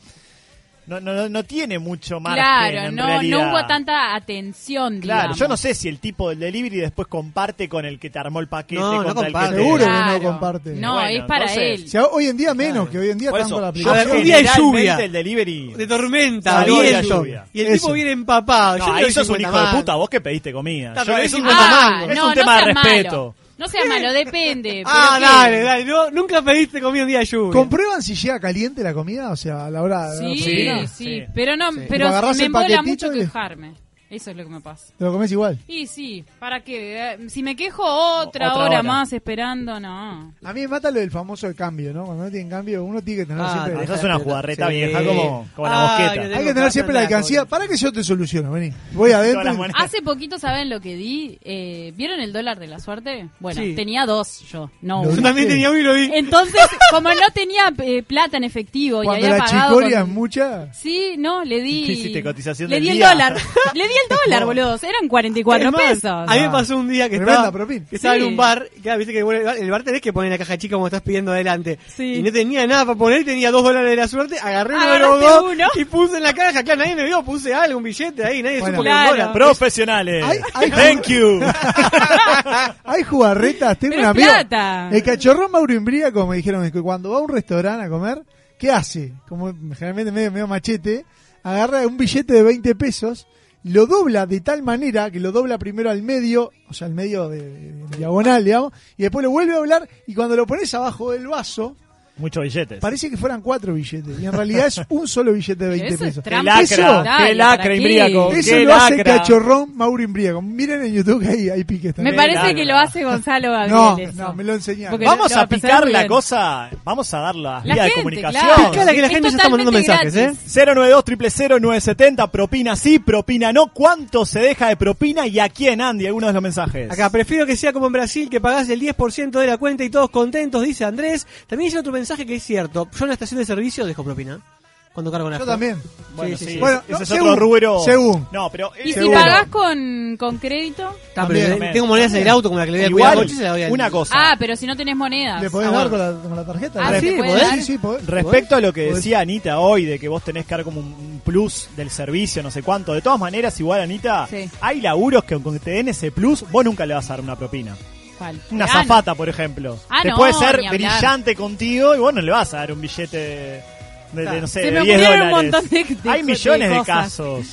Speaker 2: No, no, no- no tiene mucho margen.
Speaker 5: Claro,
Speaker 2: en
Speaker 5: no,
Speaker 2: realidad.
Speaker 5: no hubo tanta atención,
Speaker 2: Claro,
Speaker 5: digamos.
Speaker 2: yo no sé si el tipo del delivery después comparte con el que te armó el paquete.
Speaker 4: No, no
Speaker 2: contra el que
Speaker 4: comparte.
Speaker 2: te-
Speaker 3: Seguro que
Speaker 5: Claro.
Speaker 3: no comparte.
Speaker 5: No,
Speaker 2: Bueno,
Speaker 5: es para
Speaker 2: entonces-
Speaker 5: él.
Speaker 3: Si a- hoy en día menos, que hoy en día
Speaker 2: Por
Speaker 3: están
Speaker 2: eso,
Speaker 3: la aplicación.
Speaker 4: Un día de lluvia.
Speaker 2: el delivery.
Speaker 4: De tormenta, viento.
Speaker 2: lluvia.
Speaker 4: Y el
Speaker 3: Eso.
Speaker 4: tipo viene empapado.
Speaker 2: No,
Speaker 4: Yo
Speaker 2: ahí sos un
Speaker 4: 50
Speaker 2: hijo de puta, vos que pediste comida. Yo- es un,
Speaker 4: 50
Speaker 5: Ah,
Speaker 4: mangos.
Speaker 2: es
Speaker 5: no,
Speaker 2: un tema de
Speaker 5: sea
Speaker 2: respeto.
Speaker 5: No sea malo, depende.
Speaker 4: Ah,
Speaker 5: pero
Speaker 4: dale,
Speaker 5: ¿qué?
Speaker 4: dale. no, nunca pediste comida un día de lluvia.
Speaker 3: ¿Comprueban si llega caliente la comida? O sea, a la hora de la
Speaker 5: Sí, sí,
Speaker 2: Sí.
Speaker 5: pero no,
Speaker 4: Sí.
Speaker 5: pero me embola
Speaker 3: paquetito
Speaker 5: mucho
Speaker 3: y-
Speaker 5: quejarme. Eso es lo que me pasa.
Speaker 3: ¿Te lo comes igual?
Speaker 5: Y sí, ¿para qué? Eh, Si me quejo otra,
Speaker 2: Otra
Speaker 5: hora,
Speaker 2: hora.
Speaker 5: más esperando, no.
Speaker 3: A mí me mata lo del famoso de cambio, ¿no? Cuando no tienen cambio, uno tiene que tener
Speaker 4: Ah,
Speaker 3: siempre...
Speaker 2: Esa es una jugarreta
Speaker 4: Sí.
Speaker 2: vieja como, como la mosqueta.
Speaker 3: Hay que tener siempre la alcancía. Para que yo te soluciono, vení. Voy adentro. y-.
Speaker 5: Hace poquito, ¿saben lo que di? Eh, ¿Vieron el dólar de la suerte? Bueno,
Speaker 4: Sí.
Speaker 5: tenía dos yo, no.
Speaker 4: Yo también tenía uno y lo vi.
Speaker 5: Entonces, como no tenía eh, plata en efectivo y
Speaker 3: Cuando
Speaker 5: había
Speaker 3: la
Speaker 5: pagado
Speaker 3: chicoria
Speaker 5: con-
Speaker 3: es mucha...
Speaker 5: Sí, no, le di.
Speaker 2: ¿Qué hiciste, cotización
Speaker 5: Le
Speaker 2: del
Speaker 5: di el
Speaker 2: día?
Speaker 5: dólar. le di el dólar, boludo. Eran 44
Speaker 4: Es más,
Speaker 5: pesos.
Speaker 4: A mí me pasó un día que
Speaker 3: Tremenda
Speaker 4: estaba,
Speaker 3: propina.
Speaker 4: que estaba en un bar, y claro, viste que bueno, el bar tenés que poner la caja chica como estás pidiendo adelante.
Speaker 5: Sí.
Speaker 4: Y no tenía nada para poner, tenía dos dólares de la suerte, agarré uno de los
Speaker 5: Agarraste
Speaker 4: dos
Speaker 5: uno.
Speaker 4: y puse en la caja, claro, nadie me vio, puse algo, un billete ahí, nadie
Speaker 3: Bueno.
Speaker 4: supo que era un
Speaker 5: Claro.
Speaker 4: dólar.
Speaker 2: Profesionales.
Speaker 3: Ay, ay,
Speaker 2: Thank you.
Speaker 3: Hay jugarretas, tengo
Speaker 5: Pero
Speaker 3: un
Speaker 5: es
Speaker 3: amigo.
Speaker 5: plata.
Speaker 3: El cachorrón Mauro Imbríaco me dijeron que cuando va a un restaurante a comer, ¿qué hace? Como generalmente medio, medio machete, agarra un billete de 20 pesos, lo dobla de tal manera que lo dobla primero al medio, o sea, al medio de, diagonal, digamos, y después lo vuelve a doblar y cuando lo pones abajo del vaso,
Speaker 2: Muchos billetes.
Speaker 3: parece que fueran cuatro billetes y en realidad es un solo billete de 20
Speaker 5: Eso es
Speaker 3: pesos.
Speaker 2: Qué
Speaker 5: trampa.
Speaker 3: Eso-
Speaker 2: lacra,
Speaker 5: Dale,
Speaker 2: qué lacra. Imbriaco.
Speaker 3: Eso
Speaker 2: qué
Speaker 3: lo hace
Speaker 2: lacra.
Speaker 3: cachorrón Mauro Imbríaco. Miren en YouTube que hay, hay piques
Speaker 5: Me parece
Speaker 2: lacra.
Speaker 5: que lo hace Gonzalo Gabriel.
Speaker 3: No,
Speaker 5: eso.
Speaker 3: no, me lo enseñaron.
Speaker 5: Porque
Speaker 2: Vamos
Speaker 5: lo- lo
Speaker 2: a picar la cosa. Vamos a dar la
Speaker 5: La
Speaker 2: vía de
Speaker 5: gente,
Speaker 2: comunicación.
Speaker 5: claro.
Speaker 4: Picala que la
Speaker 5: Es
Speaker 4: gente ya está mandando mensajes, ¿eh?
Speaker 5: gratis.
Speaker 2: 092 970 propina sí, propina no. ¿Cuánto se deja de propina y a quién, Andy? Algunos de los mensajes.
Speaker 4: Acá, prefiero que sea como en Brasil, que pagás el 10% de la cuenta y todos contentos, dice Andrés. También dice otro mensaje que es cierto. Yo en la estación de servicio dejo propina. Cuando cargo la
Speaker 3: Yo también.
Speaker 2: Bueno,
Speaker 4: Sí,
Speaker 2: sí,
Speaker 4: sí, sí.
Speaker 3: Bueno,
Speaker 2: ese
Speaker 3: no,
Speaker 2: es
Speaker 3: según,
Speaker 2: otro rubro.
Speaker 3: según.
Speaker 2: No, pero
Speaker 5: Y si
Speaker 3: Seguro.
Speaker 5: pagás con, con crédito.
Speaker 4: Está, pero
Speaker 3: También.
Speaker 4: tengo monedas en el auto como la que le doy a cuidar
Speaker 2: igual,
Speaker 4: coche, se la doy al-
Speaker 2: una cosa.
Speaker 5: Ah, pero si no tenés monedas.
Speaker 3: ¿Le podés
Speaker 4: Ah,
Speaker 3: dar con la, con la tarjeta?
Speaker 5: Ah,
Speaker 3: ¿Le
Speaker 5: sí,
Speaker 3: podés?
Speaker 5: ¿podés?
Speaker 3: Sí, sí, podés.
Speaker 2: Respecto a lo que
Speaker 3: Podés.
Speaker 2: decía Anita hoy, de que vos tenés que dar como un- plus del servicio, no sé cuánto. De todas maneras, igual, Anita,
Speaker 5: Sí.
Speaker 2: hay laburos que con que te den ese plus, vos nunca le vas a dar una propina. Una
Speaker 5: Ah,
Speaker 2: zafata, por ejemplo.
Speaker 5: Ah,
Speaker 2: te
Speaker 5: no,
Speaker 2: puede ser brillante contigo y vos no le vas a dar un billete de, de- de, no sé,
Speaker 5: Se
Speaker 2: de
Speaker 5: me
Speaker 2: 10
Speaker 5: ocurrieron un
Speaker 2: dólares.
Speaker 5: montón de- de
Speaker 2: hay millones
Speaker 5: de
Speaker 2: casos.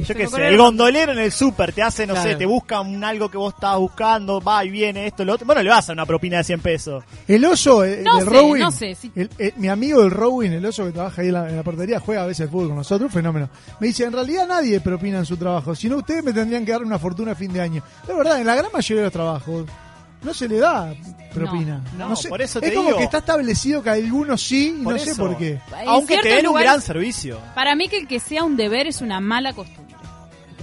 Speaker 2: Yo
Speaker 5: Se
Speaker 2: qué sé, el gondolero en el súper te hace, no sé, te busca un algo que vos estabas buscando, va y viene esto, lo otro. Bueno, le vas a dar una propina de 100 pesos.
Speaker 3: El oso eh,
Speaker 5: No
Speaker 3: del
Speaker 5: sé,
Speaker 3: Rowing,
Speaker 5: no sé, sí.
Speaker 3: el- eh, mi amigo del Rowing, el oso que trabaja ahí en la, en la portería, juega a veces fútbol con nosotros, fenómeno. Me dice, en realidad nadie propina en su trabajo, si no ustedes me tendrían que dar una fortuna a fin de año. Es verdad, en la gran mayoría de los trabajos no se le da propina.
Speaker 2: No,
Speaker 3: sé,
Speaker 2: por eso
Speaker 3: es como
Speaker 2: digo.
Speaker 3: que está establecido que a algunos sí y
Speaker 2: Por
Speaker 3: no sé
Speaker 2: eso.
Speaker 3: por qué.
Speaker 5: En
Speaker 2: Aunque te
Speaker 5: ciertos
Speaker 2: den un
Speaker 5: lugares-
Speaker 2: gran servicio.
Speaker 5: Para mí que el que sea un deber es una mala costumbre.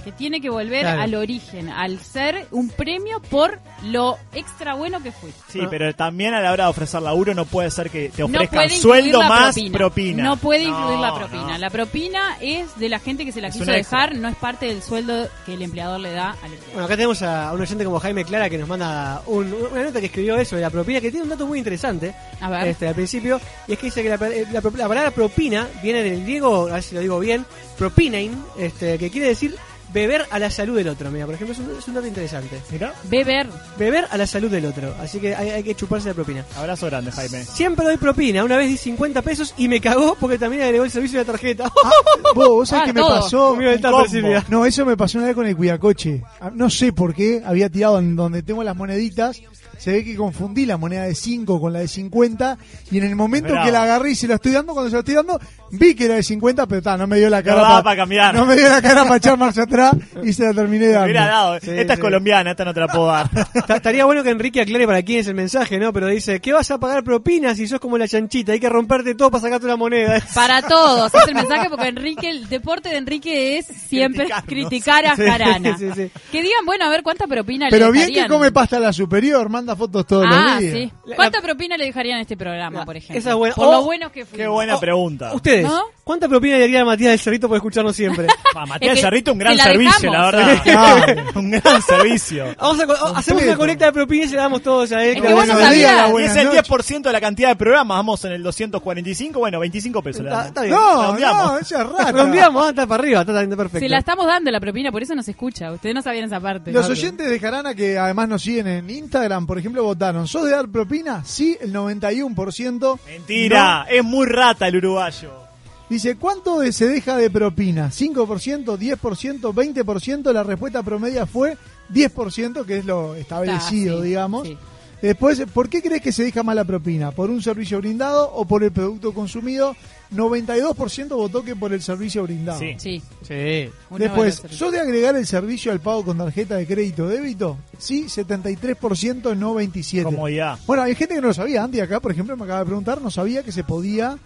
Speaker 5: Que tiene que volver
Speaker 4: Claro.
Speaker 5: al origen, al ser un premio por lo extra bueno que fuiste.
Speaker 2: Sí, pero también a la hora de ofrecer laburo no puede ser que te ofrezcan sueldo más
Speaker 5: propina.
Speaker 2: propina.
Speaker 5: No puede
Speaker 2: No,
Speaker 5: incluir la
Speaker 2: no.
Speaker 5: propina. La propina es de la gente que se la
Speaker 2: Es
Speaker 5: quiso dejar, no es parte del sueldo que el empleador le da al empleado.
Speaker 4: Bueno, acá tenemos a un oyente como Jaime Clara que nos manda un- una nota que escribió eso de la propina, que tiene un dato muy interesante
Speaker 5: A ver.
Speaker 4: este, al principio, y es que dice que la, eh, la- la palabra propina viene del griego, a ver si lo digo bien, propinain, este, que quiere decir beber a la salud del otro. Mira, por ejemplo, es un, es un dato interesante.
Speaker 2: Mirá,
Speaker 5: Beber.
Speaker 4: Beber a la salud del otro, así que hay, hay que chuparse la propina.
Speaker 2: abrazo grande, Jaime.
Speaker 4: Siempre doy propina, una vez di 50 pesos y me cagó porque también agregó el servicio de la tarjeta.
Speaker 3: Ah, vos, vos sabés
Speaker 5: Ah,
Speaker 3: que me
Speaker 5: todo.
Speaker 3: pasó.
Speaker 2: Un combo.
Speaker 3: No, eso me pasó una vez con el cuidacoche. Ah, No sé por qué, había tirado en donde tengo las moneditas. Se ve que confundí la moneda de 5 con la de 50 y en el momento
Speaker 2: Bravo.
Speaker 3: que la agarré y se la estoy dando, cuando se la estoy dando, vi que era de 50, pero ta, no me dio la cara
Speaker 2: daba
Speaker 3: pa-
Speaker 2: pa' cambiar.
Speaker 3: No me dio la cara para echar marcha atrás y se la terminé dando.
Speaker 2: hubiera dado.
Speaker 4: Sí,
Speaker 2: esta es
Speaker 4: sí.
Speaker 2: colombiana, esta no te la puedo dar.
Speaker 4: Ta- Estaría bueno que Enrique aclare para quién es el mensaje, ¿no? Pero dice, ¿qué vas a pagar propina si sos como la chanchita? Hay que romperte todo para sacarte una moneda.
Speaker 5: Para todos, es el mensaje porque Enrique, el deporte de Enrique es siempre criticar a
Speaker 4: Sí,
Speaker 5: Jarana.
Speaker 4: sí, sí.
Speaker 5: Que digan, bueno, a ver cuánta propina
Speaker 3: Pero
Speaker 5: le
Speaker 3: bien que
Speaker 5: dejarían.
Speaker 3: come pasta la superior, manda fotos todos
Speaker 5: Ah,
Speaker 3: los días.
Speaker 5: ¿Cuánta propina le dejarían a este programa, por ejemplo?
Speaker 4: esa es buena.
Speaker 5: Por
Speaker 4: Oh,
Speaker 5: lo buenos que fuimos.
Speaker 2: Qué buena
Speaker 4: Oh,
Speaker 2: pregunta.
Speaker 4: Ustedes,
Speaker 5: ¿No?
Speaker 4: ¿cuánta propina le daría a Matías del Cerrito por escucharnos siempre?
Speaker 2: Pa, Matías
Speaker 5: Es que
Speaker 2: Cerrito, un gran
Speaker 5: se
Speaker 2: servicio, la verdad. un gran servicio.
Speaker 4: Vamos a, co- hacemos una colecta de propina y se la damos todos a él.
Speaker 5: Es
Speaker 4: que
Speaker 5: que vos no
Speaker 4: bueno,
Speaker 3: Buenos días,
Speaker 5: sabías.
Speaker 2: Y
Speaker 3: buenas
Speaker 2: es el
Speaker 3: noches.
Speaker 2: 10% de la cantidad de programas. Vamos en el 245, bueno, 25 pesos. le
Speaker 4: Está,
Speaker 2: damos.
Speaker 4: está bien.
Speaker 3: No,
Speaker 2: Redondeamos.
Speaker 3: no, esa es rata.
Speaker 4: Redondeamos, ah, está para arriba, está, está perfecto.
Speaker 5: Se la estamos dando la propina, por eso nos escucha. Ustedes no sabían esa parte.
Speaker 3: Los oyentes de Jarana que además nos siguen en Instagram, por ejemplo, votaron. ¿Sos de dar propina? Sí, el 91%.
Speaker 2: Mentira, es muy rata el uruguayo.
Speaker 3: Dice, ¿cuánto de- se deja de propina? ¿5%, 10%, 20%? La respuesta promedia fue 10%, que es lo establecido,
Speaker 5: Ah, sí,
Speaker 3: digamos.
Speaker 5: sí.
Speaker 3: Después, ¿por qué crees que se deja mala propina? ¿Por un servicio brindado o por el producto consumido? 92% votó que por el servicio brindado.
Speaker 2: Sí.
Speaker 5: Sí.
Speaker 4: Sí.
Speaker 3: Después, ¿sos de agregar el servicio al pago con tarjeta de crédito o débito? Sí, 73%, no 27%.
Speaker 2: Comodidad.
Speaker 3: Bueno, hay gente que no lo sabía. Andy acá, por ejemplo, me acaba de preguntar, no sabía que se podía.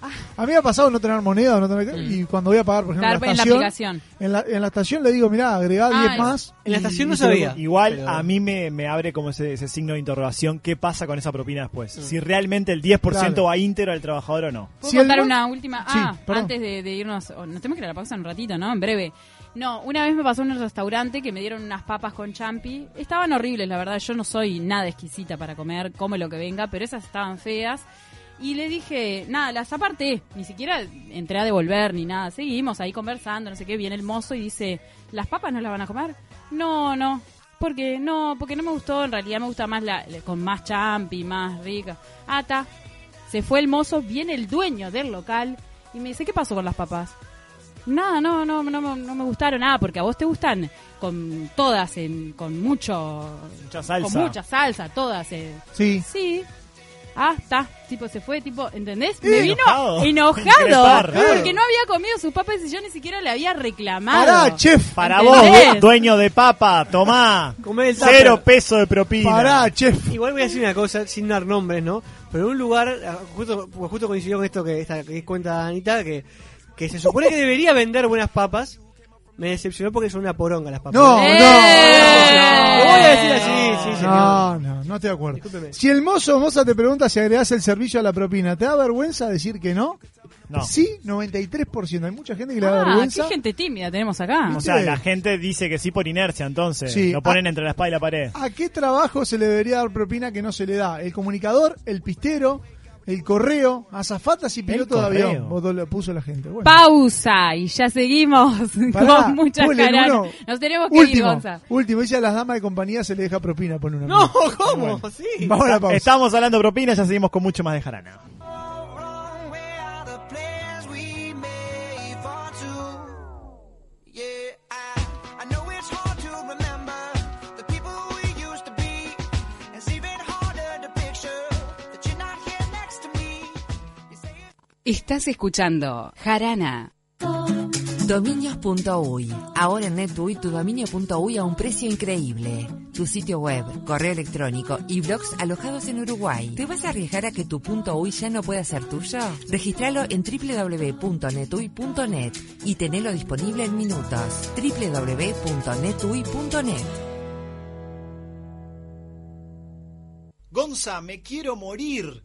Speaker 3: A mí me ha pasado no tener moneda no tener... Y cuando voy a pagar, por ejemplo,
Speaker 5: Estar
Speaker 3: en
Speaker 5: en
Speaker 3: la
Speaker 5: la
Speaker 3: estación,
Speaker 5: aplicación.
Speaker 3: en la, en la estación le digo, mirá, agregá
Speaker 5: Ah,
Speaker 3: 10
Speaker 5: es-
Speaker 3: más.
Speaker 4: en la estación no
Speaker 3: y
Speaker 4: sabía.
Speaker 2: Igual
Speaker 4: Pero-
Speaker 2: a mí me, me abre como ese, ese signo de interrogación. ¿Qué pasa con esa propina después? Si realmente el 10%
Speaker 3: Claro.
Speaker 2: va íntegro al trabajador o no.
Speaker 5: ¿Puedo
Speaker 3: Si
Speaker 5: contar una última? Ah, antes de, de irnos, oh, nos tenemos que ir a la pausa un ratito, ¿no? En breve. No, una vez me pasó en un restaurante que me dieron unas papas con champi. Estaban horribles, la verdad. Yo no soy nada exquisita para comer, come lo que venga, pero esas estaban feas. Y le dije, nada, las aparté. Ni siquiera entré a devolver ni nada. Seguimos ahí conversando, no sé qué. Viene el mozo y dice, ¿las papas no las van a comer? No, no. ¿Por qué? No, porque no me gustó. En realidad me gusta más la, con más champi, más rica. Ah, está. Se fue el mozo, viene el dueño del local y me dice, ¿qué pasó con las papas? Nada, no, no, no, no me gustaron nada, porque a vos te gustan con todas, en, con mucho...
Speaker 2: Mucha salsa.
Speaker 5: Con mucha salsa, todas. eh.
Speaker 3: Sí.
Speaker 5: Sí. Ah, está. Tipo, se fue, tipo, ¿entendés?
Speaker 2: Sí,
Speaker 5: me vino
Speaker 2: enojado.
Speaker 5: enojado. Porque no había comido sus papas y yo ni siquiera le había reclamado.
Speaker 3: Pará, chef.
Speaker 2: Para
Speaker 5: ¿Entendés?
Speaker 2: vos, dueño de papa, tomá.
Speaker 4: Comé el
Speaker 2: Cero peso de propina.
Speaker 3: Pará, chef.
Speaker 4: Igual voy a decir una cosa, sin dar nombres, ¿no? Pero en un lugar, ah, justo, pues justo coincidió con esto que, esta, que cuenta Anita, que, que se supone que debería vender buenas papas. Me decepcionó porque son una poronga las papas.
Speaker 3: No,
Speaker 5: ¡Eh!
Speaker 3: no.
Speaker 4: Lo voy a decir así, sí, señor.
Speaker 3: No, no, no estoy de acuerdo.
Speaker 4: Discúlpeme.
Speaker 3: Si el mozo o moza te pregunta si agregás el servicio a la propina, ¿te da vergüenza decir que no?
Speaker 2: No.
Speaker 3: Sí, 93%. Hay mucha gente que le da
Speaker 5: Ah,
Speaker 3: vergüenza.
Speaker 5: qué gente tímida tenemos acá.
Speaker 2: O sea, la gente dice que sí por inercia, entonces.
Speaker 3: Sí.
Speaker 2: Lo ponen
Speaker 3: Ah.
Speaker 2: entre la espada y la pared.
Speaker 3: ¿A qué trabajo se le debería dar propina que no se le da? ¿El comunicador, el pistero, el correo, azafatas y pilotos de avión? Votó, lo puso la gente. Bueno.
Speaker 5: Pausa y ya seguimos
Speaker 3: Pará,
Speaker 5: con muchas
Speaker 3: ponle
Speaker 5: caras.
Speaker 3: uno.
Speaker 5: Nos tenemos que ir,
Speaker 3: último,
Speaker 5: Gonza.
Speaker 3: último. Dice a las damas de compañía se le deja propina, pone una.
Speaker 4: No, ¿cómo?
Speaker 3: Bueno.
Speaker 4: Sí.
Speaker 3: Vamos a la pausa.
Speaker 2: Estamos hablando de propina, ya seguimos con mucho más de jarana.
Speaker 6: Estás escuchando Jarana. Dominios.uy. Ahora en NetUI tu dominio.uy a un precio increíble. Tu sitio web, correo electrónico y blogs alojados en Uruguay. ¿Te vas a arriesgar a que tu .uy ya no pueda ser tuyo? Registralo en www.netuy.net y tenelo disponible en minutos. www.netuy.net.
Speaker 2: Gonza, me quiero morir.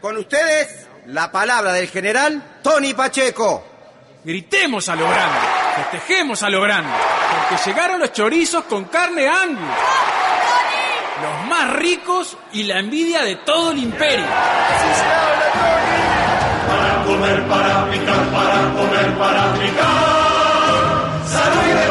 Speaker 7: Con ustedes, la palabra del general Tony Pacheco.
Speaker 8: Gritemos a lo grande, festejemos a lo grande, porque llegaron los chorizos con carne Angus. Los más ricos y la envidia de todo el imperio.
Speaker 9: Para comer, para picar, para comer, para picar. Salud y de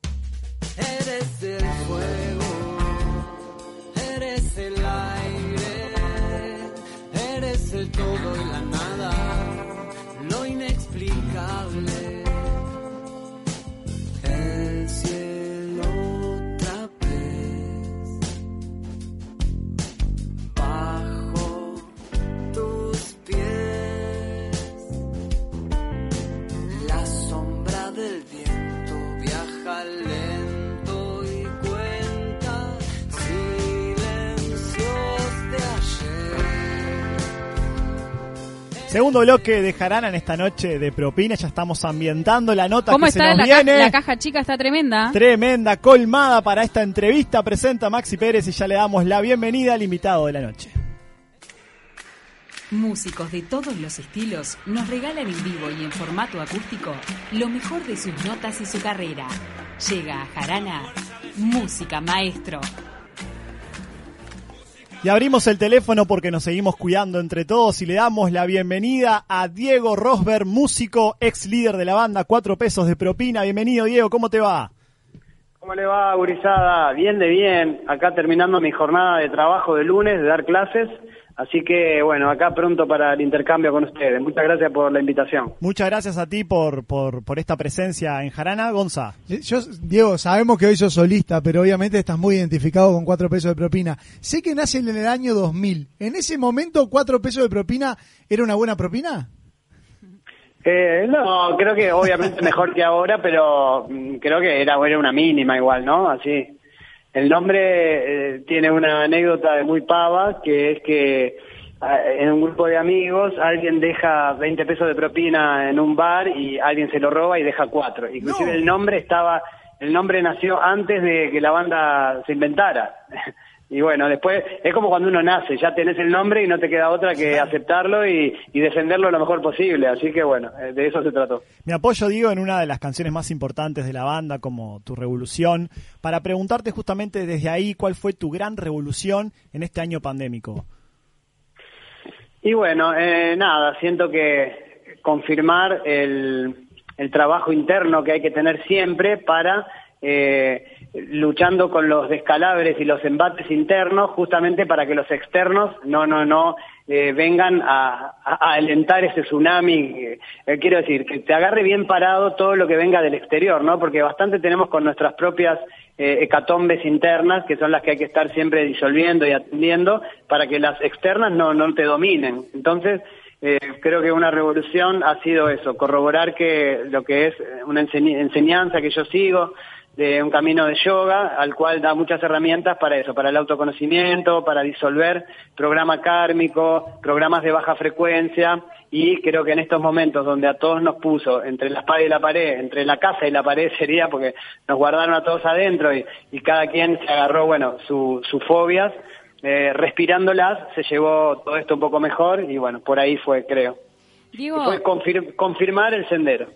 Speaker 2: Segundo bloque de Jarana en esta noche de propina. Ya estamos ambientando la nota
Speaker 5: ¿Cómo
Speaker 2: que se
Speaker 5: está
Speaker 2: nos
Speaker 5: la, ca-
Speaker 2: viene.
Speaker 5: la caja chica? Está tremenda.
Speaker 2: Tremenda, colmada para esta entrevista. Presenta Maxi Pérez y ya le damos la bienvenida al invitado de la noche.
Speaker 10: Músicos de todos los estilos nos regalan en vivo y en formato acústico lo mejor de sus notas y su carrera. Llega a Jarana Música Maestro.
Speaker 2: Y abrimos el teléfono porque nos seguimos cuidando entre todos y le damos la bienvenida a Diego Rosberg, músico, ex líder de la banda Cuatro Pesos de Propina. Bienvenido, Diego, ¿cómo te va?
Speaker 11: ¿Cómo le va, gurizada? Bien de bien. Acá terminando mi jornada de trabajo de lunes, de dar clases. Así que, bueno, acá pronto para el intercambio con ustedes. Muchas gracias por la invitación.
Speaker 2: Muchas gracias a ti por, por, por esta presencia en Jarana. Gonza.
Speaker 3: Yo, Diego, sabemos que hoy sos solista, pero obviamente estás muy identificado con cuatro pesos de propina. Sé que nace en el año 2000. ¿En ese momento cuatro pesos de propina era una buena propina?
Speaker 11: Eh, no, creo que obviamente mejor que ahora, pero mm, creo que era, era una mínima igual, ¿no? Así. El nombre eh, tiene una anécdota de muy pava, que es que ah, en un grupo de amigos alguien deja 20 pesos de propina en un bar y alguien se lo roba y deja cuatro. Inclusive el nombre estaba, el nombre nació antes de que la banda se inventara. Y bueno, después es como cuando uno nace, ya tenés el nombre y no te queda otra que aceptarlo y, y defenderlo lo mejor posible. Así que bueno, eh, de eso se trató.
Speaker 2: Me apoyo, Diego, en una de las canciones más importantes de la banda, como Tu Revolución, para preguntarte justamente desde ahí cuál fue tu gran revolución en este año pandémico.
Speaker 11: Y bueno, eh, nada, siento que confirmar el, el trabajo interno que hay que tener siempre para eh, luchando con los descalabres y los embates internos, justamente para que los externos no, no, no eh, vengan a, alentar ese tsunami. Eh, quiero decir, que te agarre bien parado todo lo que venga del exterior, ¿no? Porque bastante tenemos con nuestras propias eh, hecatombes internas, que son las que hay que estar siempre disolviendo y atendiendo, para que las externas no, no te dominen. Entonces, eh, creo que una revolución ha sido eso, corroborar que lo que es una enseñ- enseñanza que yo sigo, de un camino de yoga, al cual da muchas herramientas para eso, para el autoconocimiento, para disolver programa kármico, programas de baja frecuencia, y creo que en estos momentos donde a todos nos puso entre la espada y la pared, entre la casa y la pared sería porque nos guardaron a todos adentro y, y cada quien se agarró, bueno, su- sus fobias, eh, respirándolas se llevó todo esto un poco mejor y bueno, por ahí fue, creo. Fue confir- confirmar el sendero.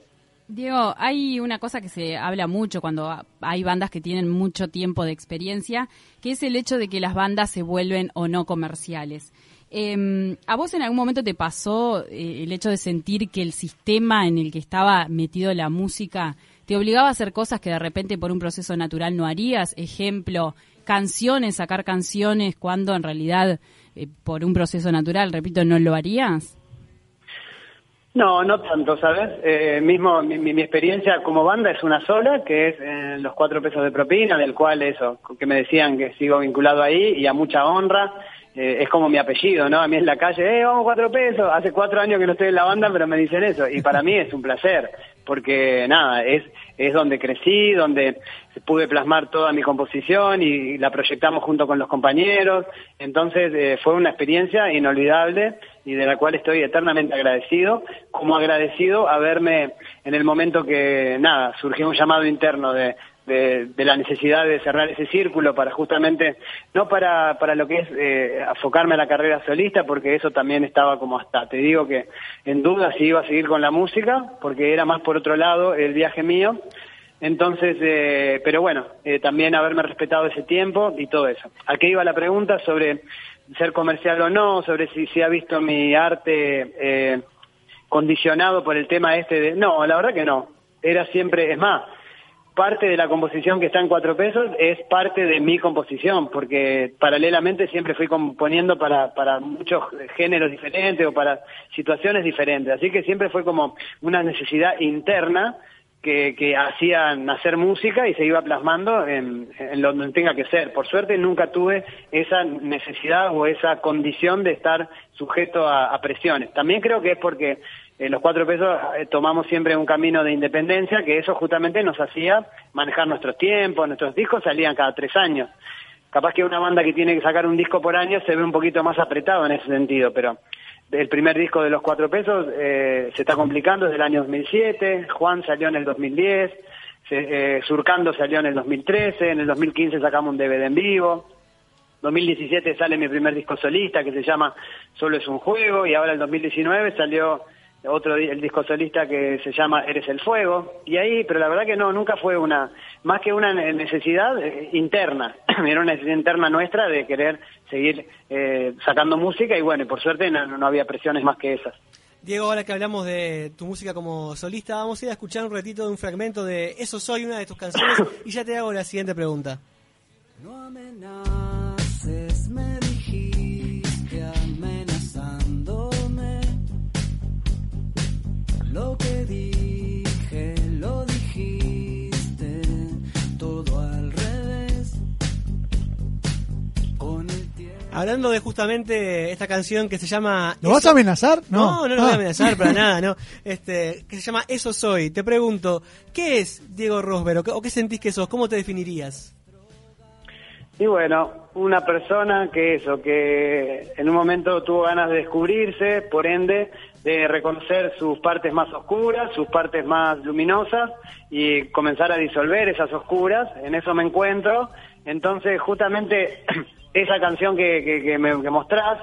Speaker 5: Diego, hay una cosa que se habla mucho cuando hay bandas que tienen mucho tiempo de experiencia, que es el hecho de que las bandas se vuelven o no comerciales. Eh, ¿A vos en algún momento te pasó eh, el hecho de sentir que el sistema en el que estaba metido la música te obligaba a hacer cosas que de repente por un proceso natural no harías? Ejemplo, canciones, sacar canciones cuando en realidad eh, por un proceso natural, repito, no lo harías.
Speaker 11: No, no tanto, ¿sabes? Eh, mismo mi, mi- experiencia como banda es una sola, que es eh, los cuatro pesos de propina, del cual eso, que me decían que sigo vinculado ahí y a mucha honra. Eh, es como mi apellido, ¿no? A mí en la calle, eh, vamos cuatro pesos. Hace cuatro años que no estoy en la banda, pero me dicen eso. Y para mí es un placer, porque nada, es, es donde crecí, donde pude plasmar toda mi composición y la proyectamos junto con los compañeros. Entonces eh, fue una experiencia inolvidable y de la cual estoy eternamente agradecido, como agradecido haberme en el momento que, nada, surgió un llamado interno de, de, la necesidad de cerrar ese círculo para justamente, no para, para lo que es eh, enfocarme a la carrera solista, porque eso también estaba como hasta, te digo que en duda si iba a seguir con la música, porque era más por otro lado el viaje mío, entonces, eh, pero bueno, eh, también haberme respetado ese tiempo y todo eso. ¿A qué iba la pregunta sobre ser comercial o no? Sobre si, si ha visto mi arte eh, condicionado por el tema este de... No, la verdad que no. Era siempre, es más, parte de la composición que está en cuatro pesos es parte de mi composición, porque paralelamente siempre fui componiendo para, para muchos géneros diferentes o para situaciones diferentes. Así que siempre fue como una necesidad interna que, que hacía nacer música y se iba plasmando en, en donde tenga que ser. Por suerte nunca tuve esa necesidad o esa condición de estar sujeto a presiones. También creo que es porque en los cuatro pesos eh, tomamos siempre un camino de independencia, que eso justamente nos hacía manejar nuestros tiempos, nuestros discos salían cada tres años. Capaz que una banda que tiene que sacar un disco por año se ve un poquito más apretado en ese sentido, pero el primer disco de los cuatro pesos eh, se está complicando desde el año 2007, Juan salió en el 2010, se- eh, Surcando salió en el 2013, en el 2015 sacamos un DVD en vivo, 2017 sale mi primer disco solista que se llama Solo es un juego y ahora el 2019 salió otro el disco solista que se llama Eres el fuego. Y ahí pero la verdad que no nunca fue una más que una ne- necesidad eh, interna. Era una necesidad interna nuestra de querer seguir eh, sacando música y bueno y por suerte no, no había presiones más que esas.
Speaker 4: Diego, ahora que hablamos de tu música como solista, vamos a ir a escuchar un ratito de un fragmento de Eso Soy, una de tus canciones, y ya te hago la siguiente pregunta.
Speaker 9: No amenaces, me
Speaker 4: Hablando de justamente esta canción que se llama...
Speaker 3: ¿Lo vas a amenazar?
Speaker 4: No, no, lo voy a
Speaker 3: Ah.
Speaker 4: amenazar para nada, no. Este, que se llama Eso Soy. Te pregunto, ¿qué es Diego Rosberg o qué, o qué sentís que sos? ¿Cómo te definirías?
Speaker 11: Y bueno, una persona que eso, que en un momento tuvo ganas de descubrirse, por ende, de reconocer sus partes más oscuras, sus partes más luminosas y comenzar a disolver esas oscuras. En eso me encuentro. Entonces, justamente esa canción que, que, que me mostrás,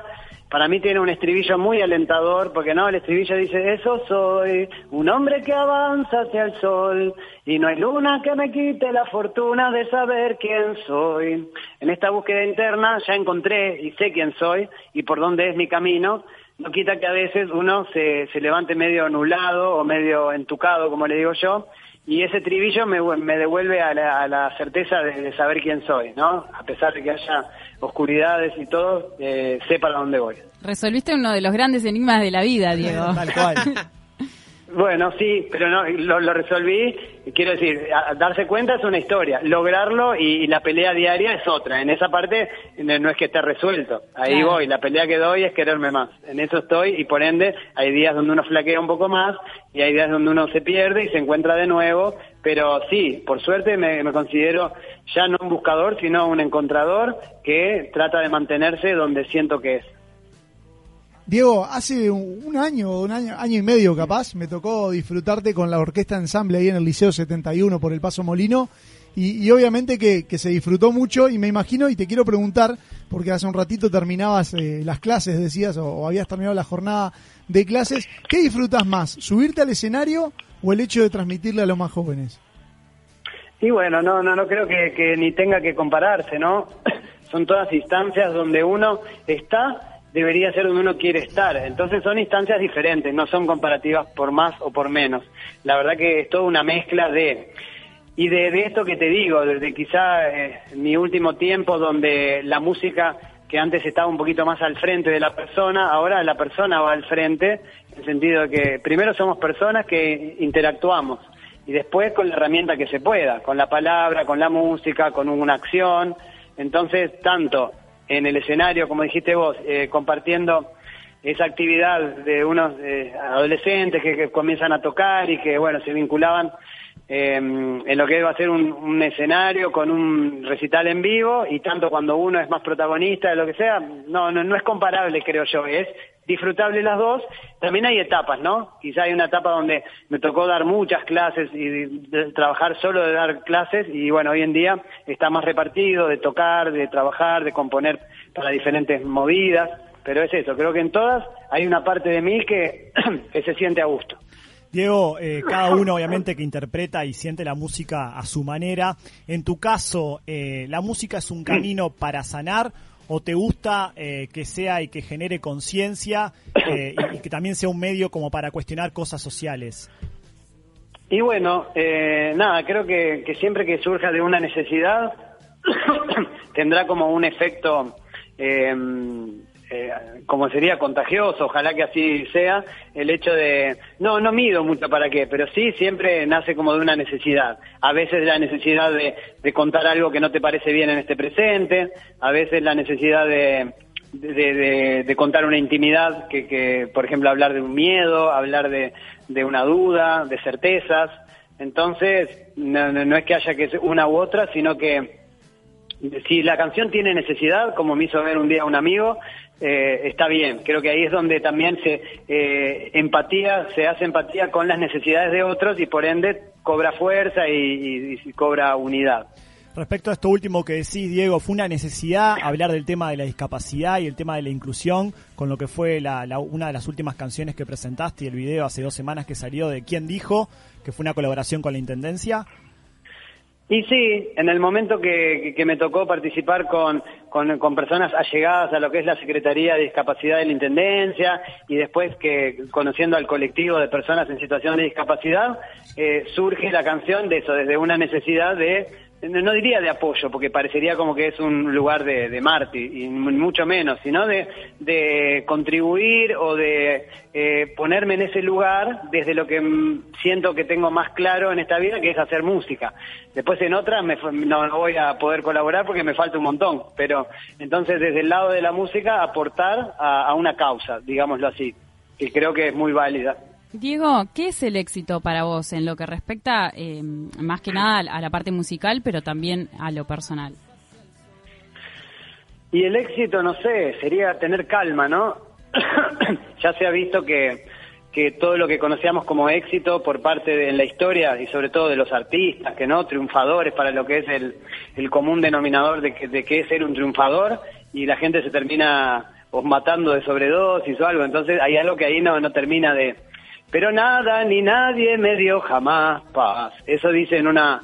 Speaker 11: para mí tiene un estribillo muy alentador, porque no, el estribillo dice, eso soy, un hombre que avanza hacia el sol, y no hay luna que me quite la fortuna de saber quién soy. En esta búsqueda interna ya encontré y sé quién soy y por dónde es mi camino. No quita que a veces uno se, se levante medio nublado o medio entucado, como le digo yo, y ese tribillo me, me devuelve a la, a la certeza de, de saber quién soy, ¿no? A pesar de que haya oscuridades y todo, eh, sé para dónde voy.
Speaker 5: Resolviste uno de los grandes enigmas de la vida, Diego.
Speaker 2: Tal cual.
Speaker 11: Bueno, sí, pero no, lo, lo resolví. Quiero decir, a- darse cuenta es una historia, lograrlo y, y la pelea diaria es otra. En esa parte no, es que esté resuelto. Ahí
Speaker 5: Claro.
Speaker 11: voy, la pelea que doy es quererme más. En eso estoy y por ende hay días donde uno flaquea un poco más y hay días donde uno se pierde y se encuentra de nuevo. Pero sí, por suerte me, me considero ya no un buscador, sino un encontrador que trata de mantenerse donde siento que es.
Speaker 3: Diego, hace un año, un año, año y medio capaz, me tocó disfrutarte con la orquesta ensamble ahí en el Liceo 71 por el Paso Molino. Y, y obviamente que, se disfrutó mucho y me imagino, y te quiero preguntar, porque hace un ratito terminabas eh, las clases, decías, o, o habías terminado la jornada de clases, ¿qué disfrutas más? ¿Subirte al escenario o el hecho de transmitirle a los más jóvenes?
Speaker 11: Y bueno, no, no, no creo que, que ni tenga que compararse, ¿no? Son todas instancias donde uno está, debería ser donde uno quiere estar. Entonces son instancias diferentes, no son comparativas por más o por menos. La verdad que es toda una mezcla de... Y de, de esto que te digo, desde quizá eh, mi último tiempo donde la música que antes estaba un poquito más al frente de la persona, ahora la persona va al frente, en el sentido de que primero somos personas que interactuamos y después con la herramienta que se pueda, con la palabra, con la música, con una acción. Entonces, tanto en el escenario, como dijiste vos, eh, compartiendo esa actividad de unos eh, adolescentes que, que comienzan a tocar y que, bueno, se vinculaban eh, en lo que va a ser un, escenario con un recital en vivo y tanto cuando uno es más protagonista de lo que sea, no, no, no es comparable, creo yo, es disfrutable las dos. También hay etapas, ¿no? Quizá hay una etapa donde me tocó dar muchas clases y de- trabajar solo de dar clases y bueno, hoy en día está más repartido de tocar, de trabajar, de componer para diferentes movidas, pero es eso, creo que en todas hay una parte de mí que se siente a gusto.
Speaker 2: Diego, eh, cada uno obviamente que interpreta y siente la música a su manera. En tu caso, eh, ¿la música es un camino para sanar o te gusta eh, que sea y que genere conciencia y, y que también sea un medio como para cuestionar cosas sociales?
Speaker 11: Y bueno, eh, nada, creo que, que siempre que surja de una necesidad tendrá como un efecto, eh, eh, como sería contagioso, ojalá que así sea, el hecho de, no, no mido mucho para qué, pero sí siempre nace como de una necesidad. A veces la necesidad de, de contar algo que no te parece bien en este presente, a veces la necesidad de, de, contar una intimidad, que, que, por ejemplo, hablar de un miedo, hablar de, de una duda, de certezas. Entonces, no, no- no es que haya que una u otra, sino que si la canción tiene necesidad, como me hizo ver un día un amigo, eh, está bien. Creo que ahí es donde también se eh, empatía, se hace empatía con las necesidades de otros y por ende cobra fuerza y, y- y cobra unidad.
Speaker 2: Respecto a esto último que decís, Diego, fue una necesidad hablar del tema de la discapacidad y el tema de la inclusión con lo que fue la, la- una de las últimas canciones que presentaste y el video hace dos semanas que salió de ¿Quién dijo? que fue una colaboración con la Intendencia.
Speaker 11: Y sí, en el momento que, que- que me tocó participar con, con, con personas allegadas a lo que es la Secretaría de Discapacidad de la Intendencia y después que conociendo al colectivo de personas en situación de discapacidad, eh, surge la canción de eso, desde una necesidad de, no diría de apoyo, porque parecería como que es un lugar de, de mártir, y mucho menos, sino de, de contribuir o de eh, ponerme en ese lugar desde lo que mm, siento que tengo más claro en esta vida, que es hacer música. Después en otras me no, no voy a poder colaborar porque me falta un montón, pero entonces desde el lado de la música aportar a, a una causa, digámoslo así, que creo que es muy válida.
Speaker 5: Diego, ¿qué es el éxito para vos en lo que respecta eh, más que nada a la parte musical, pero también a lo personal?
Speaker 11: Y el éxito, no sé, sería tener calma, ¿no? ya se ha visto que, que todo lo que conocíamos como éxito por parte de la historia y sobre todo de los artistas, que no, triunfadores para lo que es el, el común denominador de que, de que es ser un triunfador y la gente se termina o matando de sobredosis o algo, entonces hay algo que ahí no, no termina de... Pero nada ni nadie me dio jamás paz. Eso dice en una...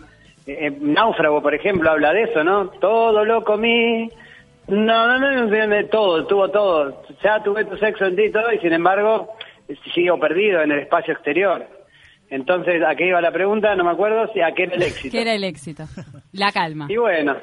Speaker 11: eh, Náufrago, por ejemplo, habla de eso, ¿no? Todo lo comí, no, no, no, todo, tuvo todo. Ya tuve tu sexo en ti todo, y sin embargo, sigo perdido en el espacio exterior. Entonces, ¿a qué iba la pregunta? No me acuerdo si a qué era el éxito.
Speaker 5: ¿Qué era el éxito? La calma.
Speaker 11: Y bueno,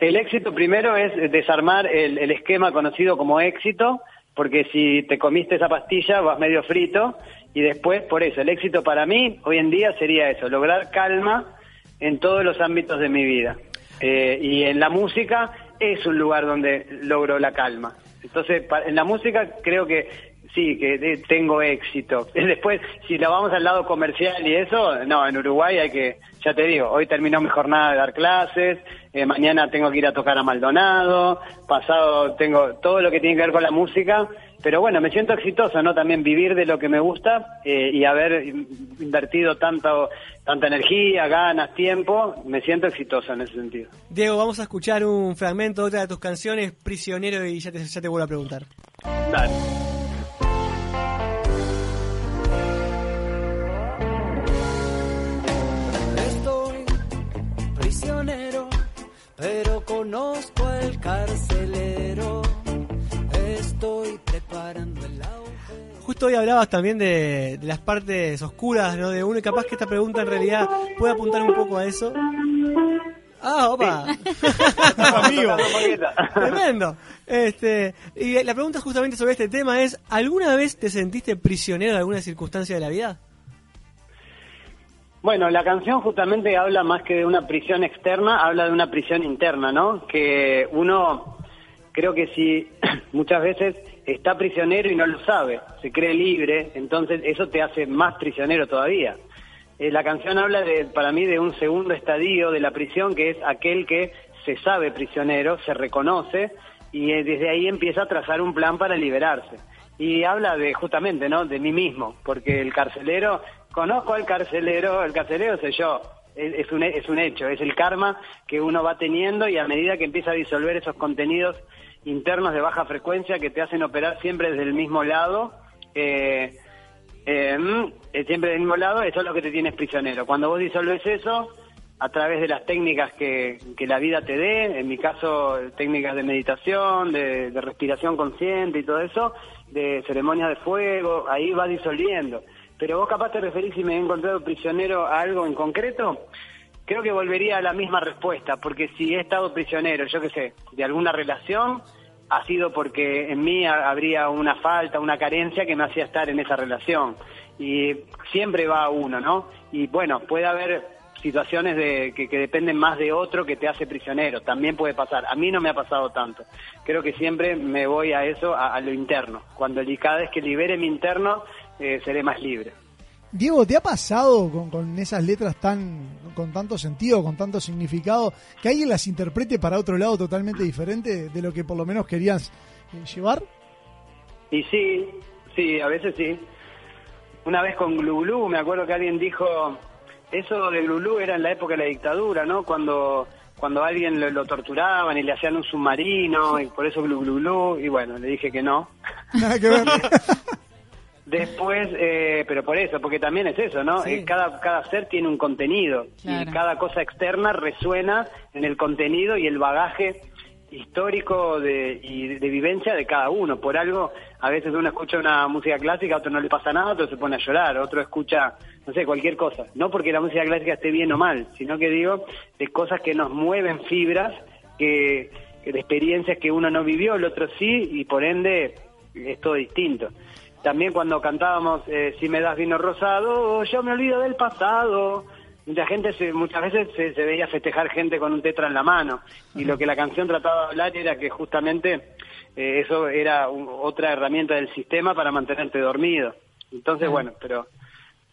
Speaker 11: el éxito primero es desarmar el, el esquema conocido como éxito, porque si te comiste esa pastilla vas medio frito, y después, por eso, el éxito para mí hoy en día sería eso, lograr calma en todos los ámbitos de mi vida. Eh, y en la música es un lugar donde logro la calma. Entonces, en la música creo que sí, que tengo éxito. Después, si la vamos al lado comercial y eso, no, en Uruguay hay que, ya te digo, hoy terminó mi jornada de dar clases, eh, mañana tengo que ir a tocar a Maldonado, pasado tengo todo lo que tiene que ver con la música, pero bueno, me siento exitoso, ¿no? También vivir de lo que me gusta eh, y haber in- invertido tanto, tanta energía, ganas, tiempo, me siento exitoso en ese sentido.
Speaker 4: Diego, vamos a escuchar un fragmento de otra de tus canciones, Prisionero, y ya te, ya te vuelvo a preguntar.
Speaker 11: Dale.
Speaker 9: Estoy prisionero, pero conozco al carcelero.
Speaker 4: Justo hoy hablabas también de, de las partes oscuras ¿no? de uno y capaz que esta pregunta en realidad puede apuntar un poco a eso. Ah, opa.
Speaker 2: Amigo.
Speaker 4: Tremendo. Este, y la pregunta justamente sobre este tema es, ¿alguna vez te sentiste prisionero de alguna circunstancia de la vida?
Speaker 11: Bueno, la canción justamente habla más que de una prisión externa, habla de una prisión interna, ¿no? Que uno, creo que si muchas veces está prisionero y no lo sabe, se cree libre, entonces eso te hace más prisionero todavía. Eh, la canción habla de, para mí de un segundo estadio de la prisión, que es aquel que se sabe prisionero, se reconoce y eh, desde ahí empieza a trazar un plan para liberarse. Y habla de justamente, ¿no? De mí mismo, porque el carcelero, conozco al carcelero, el carcelero soy yo. Es, un, es un hecho, es el karma que uno va teniendo y a medida que empieza a disolver esos contenidos internos de baja frecuencia que te hacen operar siempre desde el mismo lado, eh, eh, mm, eh, siempre del mismo lado, eso es lo que te tienes prisionero. Cuando vos disolves eso, a través de las técnicas que, que la vida te dé, en mi caso técnicas de meditación, de, respiración consciente y todo eso, de ceremonias de fuego, ahí va disolviendo. Pero vos capaz te referís si me he encontrado prisionero a algo en concreto, creo que volvería a la misma respuesta, porque si he estado prisionero, yo qué sé, de alguna relación, ha sido porque en mí ha- habría una falta, una carencia que me hacía estar en esa relación. Y siempre va a uno, ¿no? Y bueno, puede haber situaciones de, que, dependen más de otro que te hace prisionero, también puede pasar. A mí no me ha pasado tanto. Creo que siempre me voy a eso, a, lo interno. Cuando cada vez que libere mi interno, eh, seré más libre.
Speaker 3: Diego, ¿te ha pasado con, con esas letras tan con tanto sentido, con tanto significado, que alguien las interprete para otro lado totalmente diferente de lo que por lo menos querías eh, llevar?
Speaker 11: Y sí, sí, a veces sí. Una vez con Glu Glu, me acuerdo que alguien dijo, eso de Glu Glu era en la época de la dictadura, ¿no? Cuando cuando a alguien lo, lo torturaban y le hacían un submarino, y por eso Glu Glu Glu, y bueno, le dije que no.
Speaker 3: Nada que ver.
Speaker 11: Después, eh, pero por eso, porque también es eso, ¿no?
Speaker 4: Sí.
Speaker 11: Eh, cada, cada ser tiene un contenido
Speaker 5: Claro.
Speaker 11: y cada cosa externa resuena en el contenido y el bagaje histórico de, y de, vivencia de cada uno. Por algo, a veces uno escucha una música clásica, a otro no le pasa nada, otro se pone a llorar, otro escucha, no sé, cualquier cosa. No porque la música clásica esté bien o mal, sino que digo de cosas que nos mueven fibras, que de experiencias que uno no vivió, el otro sí, y por ende es todo distinto. También cuando cantábamos eh, Si me das vino rosado, yo me olvido del pasado. Mucha gente, se- muchas veces se, se veía festejar gente con un tetra en la mano. Y lo que la canción trataba de hablar era que justamente eh, eso era un- otra herramienta del sistema para mantenerte dormido. Entonces, bueno, pero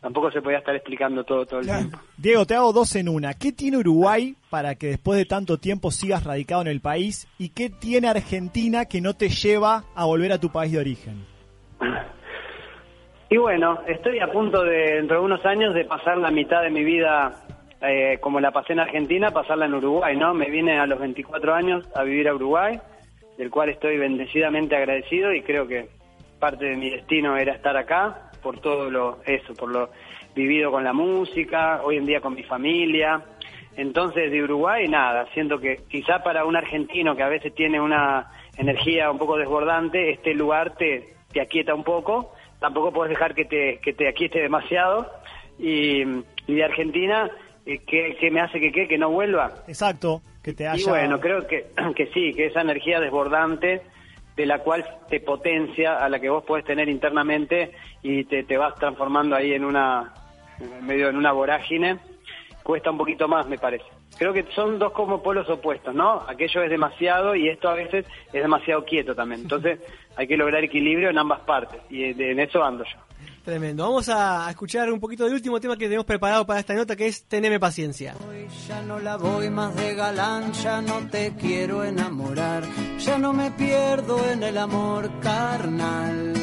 Speaker 11: tampoco se podía estar explicando todo todo el tiempo.
Speaker 2: Diego, te hago dos en una. ¿Qué tiene Uruguay para que después de tanto tiempo sigas radicado en el país? ¿Y qué tiene Argentina que no te lleva a volver a tu país de origen?
Speaker 11: Y bueno, estoy a punto de, dentro de unos años, de pasar la mitad de mi vida, eh, como la pasé en Argentina, pasarla en Uruguay, ¿no? Me vine a los 24 años a vivir a Uruguay, del cual estoy bendecidamente agradecido y creo que parte de mi destino era estar acá por todo lo eso, por lo vivido con la música, hoy en día con mi familia. Entonces, de Uruguay, nada, siento que quizá para un argentino que a veces tiene una energía un poco desbordante, este lugar te, te aquieta un poco, tampoco puedes dejar que te, que te aquiete demasiado. Y, y de Argentina, eh, ¿qué, qué me hace que qué? Que no vuelva.
Speaker 2: Exacto, que te
Speaker 11: Y
Speaker 2: haya...
Speaker 11: bueno, creo que, que sí, que esa energía desbordante de la cual te potencia, a la que vos podés tener internamente y te, te vas transformando ahí en una, medio en una vorágine, cuesta un poquito más, me parece. Creo que son dos como polos opuestos, ¿no? Aquello es demasiado y esto a veces es demasiado quieto también. Entonces hay que lograr equilibrio en ambas partes y en eso ando yo.
Speaker 4: Tremendo. Vamos a escuchar un poquito del último tema que tenemos preparado para esta nota, que es Teneme paciencia.
Speaker 9: Ya no la voy más de galán, ya no te quiero enamorar, ya no me pierdo en el amor carnal.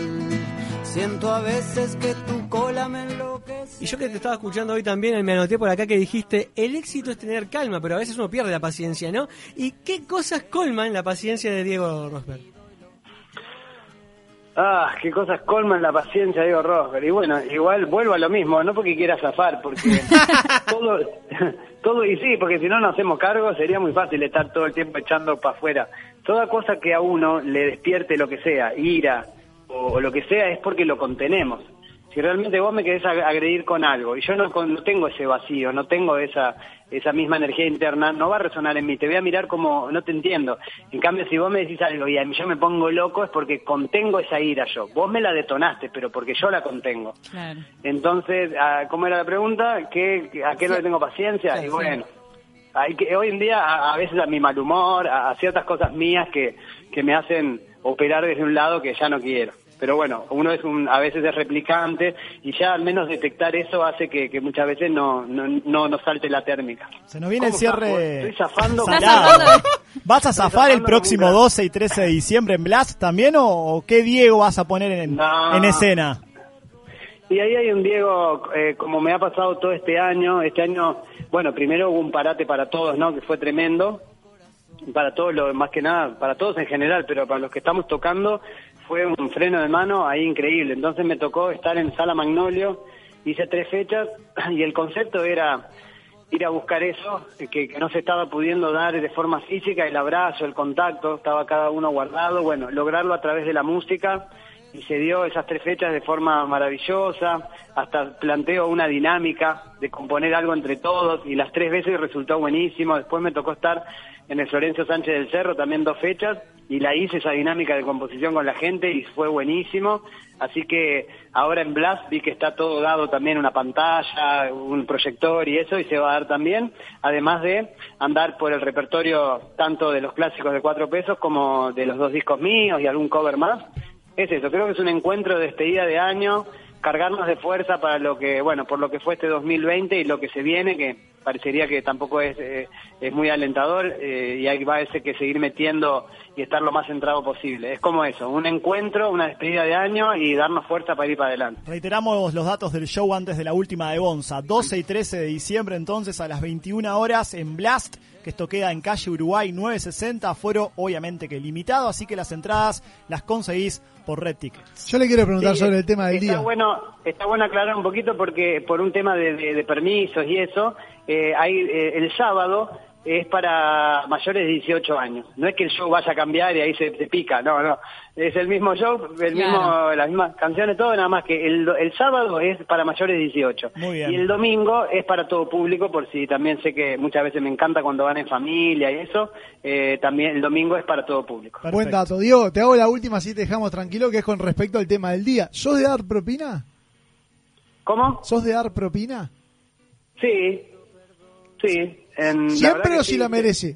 Speaker 9: Siento a veces que tu cola me enloquece.
Speaker 4: Y yo que te estaba escuchando hoy también, me anoté por acá que dijiste, el éxito es tener calma, pero a veces uno pierde la paciencia, ¿no? ¿Y qué cosas colman la paciencia de Diego Rosberg?
Speaker 11: Ah, qué cosas colman la paciencia, Diego Rosberg. Y bueno, igual vuelvo a lo mismo, no porque quiera zafar, porque todo, todo y sí, porque si no nos hacemos cargo sería muy fácil estar todo el tiempo echando para afuera. Toda cosa que a uno le despierte lo que sea, ira o, o lo que sea, es porque lo contenemos. Si realmente vos me querés ag- agredir con algo y yo no, con- no tengo ese vacío, no tengo esa esa misma energía interna, no va a resonar en mí, te voy a mirar como no te entiendo. En cambio, si vos me decís algo y a mí yo me pongo loco es porque contengo esa ira yo. Vos me la detonaste, pero porque yo la contengo.
Speaker 5: Claro.
Speaker 11: Entonces, ah, ¿cómo era la pregunta? ¿Qué, ¿A qué no le tengo paciencia?
Speaker 4: Sí,
Speaker 11: y bueno, hay que, hoy en día a, a veces a mi mal humor, a, a ciertas cosas mías que, que me hacen operar desde un lado que ya no quiero. Pero bueno, uno es un, a veces es replicante y ya al menos detectar eso hace que, que muchas veces no, no, no nos salte la térmica.
Speaker 2: Se nos viene el
Speaker 11: ¿Cómo
Speaker 2: cierre...
Speaker 11: Estoy zafando.
Speaker 2: ¿Vas a zafar el próximo
Speaker 11: como un
Speaker 2: 12 y 13 de diciembre en Blast también o, o qué Diego vas a poner en,
Speaker 11: No.
Speaker 2: en escena?
Speaker 11: Y ahí hay un Diego, eh, como me ha pasado todo este año, este año, bueno, primero hubo un parate para todos, ¿no? Que fue tremendo, para todos, lo, más que nada, para todos en general, pero para los que estamos tocando fue un freno de mano ahí increíble. Entonces me tocó estar en Sala Magnolio, hice tres fechas y el concepto era ir a buscar eso que, que no se estaba pudiendo dar de forma física, el abrazo, el contacto, estaba cada uno guardado, bueno, lograrlo a través de la música y se dio esas tres fechas de forma maravillosa, hasta planteo una dinámica de componer algo entre todos y las tres veces resultó buenísimo, después me tocó estar en el Florencio Sánchez del Cerro también dos fechas y la hice esa dinámica de composición con la gente y fue buenísimo, así que ahora en Blast vi que está todo dado también una pantalla, un proyector y eso y se va a dar también, además de andar por el repertorio tanto de los clásicos de cuatro pesos como de los dos discos míos y algún cover más. Es eso, creo que es un encuentro de despedida de año cargarnos de fuerza para lo que, bueno, por lo que fue este 2020 y lo que se viene, que parecería que tampoco es, eh, es muy alentador eh, y hay va a que seguir metiendo y estar lo más centrado posible. Es como eso, un encuentro, una despedida de año y darnos fuerza para ir para adelante.
Speaker 2: Reiteramos los datos del show antes de la última de Bonza. 12 y 13 de diciembre, entonces, a las 21 horas en Blast, que esto queda en calle Uruguay 960. Fuero, obviamente que limitado, así que las entradas las conseguís por Red Tickets.
Speaker 3: Yo le quiero preguntar
Speaker 11: Sí,
Speaker 3: sobre el tema del
Speaker 11: está
Speaker 3: día.
Speaker 11: Bueno, está bueno aclarar un poquito porque por un tema de, de- de permisos y eso, eh, hay, eh, el sábado es para mayores de 18 años. No es que el show vaya a cambiar y ahí se, se pica, no, no. Es el mismo show, el mismo, las mismas canciones, todo, nada más que el, el sábado es para mayores de 18.
Speaker 2: Muy bien.
Speaker 11: Y el domingo es para todo público, por si también sé que muchas veces me encanta cuando van en familia y eso, eh, también el domingo es para todo público.
Speaker 3: Buen dato. Diego, te hago la última así te dejamos tranquilo, que es con respecto al tema del día. ¿Sos de dar propina?
Speaker 11: ¿Cómo?
Speaker 3: ¿Sos de dar propina?
Speaker 11: Sí, sí. En-
Speaker 3: Siempre o si
Speaker 11: sí.
Speaker 3: la merece.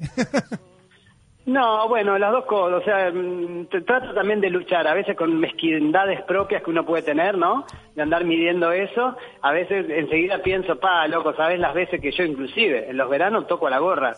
Speaker 11: No, bueno, las dos cosas. O sea, mm, te trato también de luchar, a veces con mezquindades propias que uno puede tener, ¿no? De andar midiendo eso. A veces enseguida pienso, pa, loco, ¿sabes las veces que yo inclusive en los veranos toco a la gorra?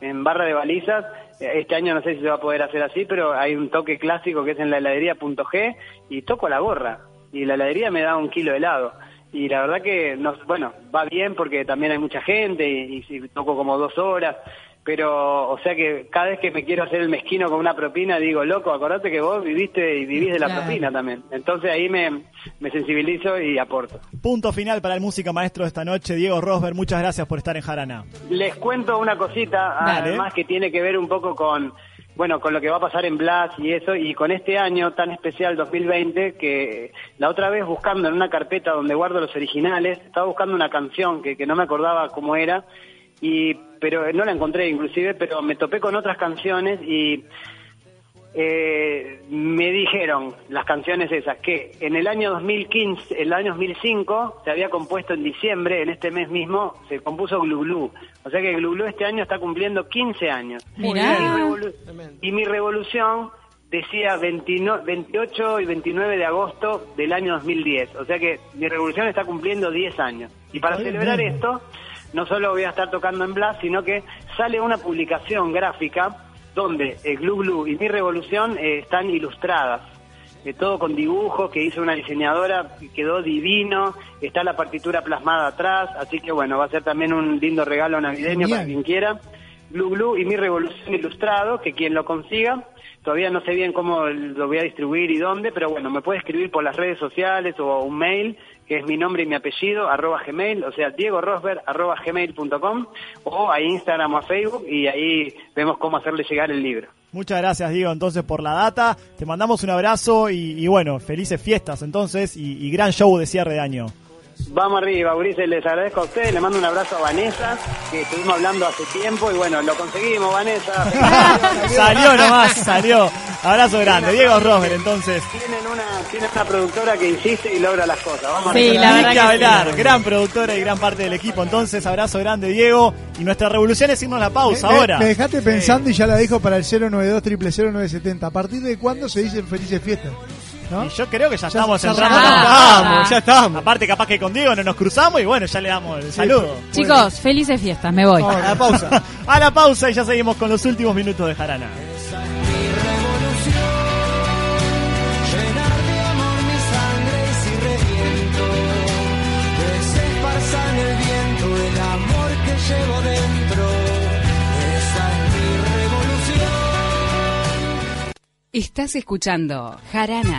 Speaker 11: En barra de balizas, eh, este año no sé si se va a poder hacer así, pero hay un toque clásico que es en la heladería punto G y toco a la gorra. Y la heladería me da un kilo de helado. Y la verdad que, nos, bueno, va bien porque también hay mucha gente y, y si toco como dos horas. Pero, o sea que cada vez que me quiero hacer el mezquino con una propina, digo, loco, acordate que vos viviste y vivís de la
Speaker 2: Claro.
Speaker 11: propina también. Entonces ahí me, me sensibilizo y aporto.
Speaker 2: Punto final para el música maestro de esta noche, Diego Rosberg. Muchas gracias por estar en Jarana.
Speaker 11: Les cuento una cosita,
Speaker 2: Dale.
Speaker 11: además que tiene que ver un poco con, bueno, con lo que va a pasar en Blas y eso, y con este año tan especial 2020, que la otra vez buscando en una carpeta donde guardo los originales, estaba buscando una canción que, que no me acordaba cómo era, y pero no la encontré inclusive, pero me topé con otras canciones y eh, me dijeron las canciones esas que en el año 2015, el año 2005 se había compuesto en diciembre, en este mes mismo se compuso Glu Glu. O sea que Glu Glu este año está cumpliendo 15 años.
Speaker 5: Mirá.
Speaker 11: Y mi revolu- Y mi revolución decía 29 28 y 29 de agosto del año 2010. O sea que mi revolución está cumpliendo 10 años. Y para celebrar
Speaker 3: bien.
Speaker 11: esto, no solo voy a estar tocando en Blas, sino que sale una publicación gráfica donde el Glu Glu y mi revolución eh, están ilustradas. Eh, todo con dibujos que hizo una diseñadora, que quedó divino, está la partitura plasmada atrás, así que bueno, va a ser también un lindo regalo navideño para quien quiera. Glu Glu y mi revolución ilustrado, que quien lo consiga, todavía no sé bien cómo lo voy a distribuir y dónde, pero bueno, me puede escribir por las redes sociales o un mail, que es mi nombre y mi apellido, arroba gmail, o sea, Diego Rosberg, arroba gmail.com, o a Instagram o a Facebook, y ahí vemos cómo hacerle llegar el libro.
Speaker 2: Muchas gracias, Diego, entonces, por la data. Te mandamos un abrazo y, bueno, felices fiestas entonces y, y gran show de cierre de año.
Speaker 11: Vamos arriba, Ulises, les agradezco a ustedes, le mando un abrazo a Vanessa, que estuvimos hablando hace tiempo, y bueno, lo conseguimos, Vanessa.
Speaker 2: salió nomás, salió. Abrazo grande. Diego Rosberg, entonces.
Speaker 11: Tienen una, tienen una productora que insiste y logra las cosas. Vamos
Speaker 5: Sí,
Speaker 11: arriba.
Speaker 5: la verdad
Speaker 2: que
Speaker 5: que
Speaker 2: hablar,
Speaker 5: sí.
Speaker 2: gran productora y gran parte del equipo. Entonces, abrazo grande, Diego. Y nuestra revolución es irnos a la pausa
Speaker 3: Me-
Speaker 2: ahora.
Speaker 3: Me dejaste pensando y ya la dijo para el 092 0970. ¿A partir de cuándo se dicen felices fiestas? ¿No?
Speaker 2: Y yo creo que ya,
Speaker 3: Ya-
Speaker 2: estamos
Speaker 3: ya
Speaker 2: entrando.
Speaker 5: arrancamos.
Speaker 2: Vamos,
Speaker 4: Ya estamos.
Speaker 2: Aparte, capaz que con Diego no nos cruzamos y bueno, ya le damos el saludo.
Speaker 5: Chicos, felices fiestas, me voy.
Speaker 2: A la pausa. A la pausa y ya seguimos con los últimos minutos de Jarana.
Speaker 9: Llenar de amor mi sangre y si reviento, que se esparza en el viento el amor que llevo dentro. Esa es mi revolución.
Speaker 10: Estás escuchando Jarana.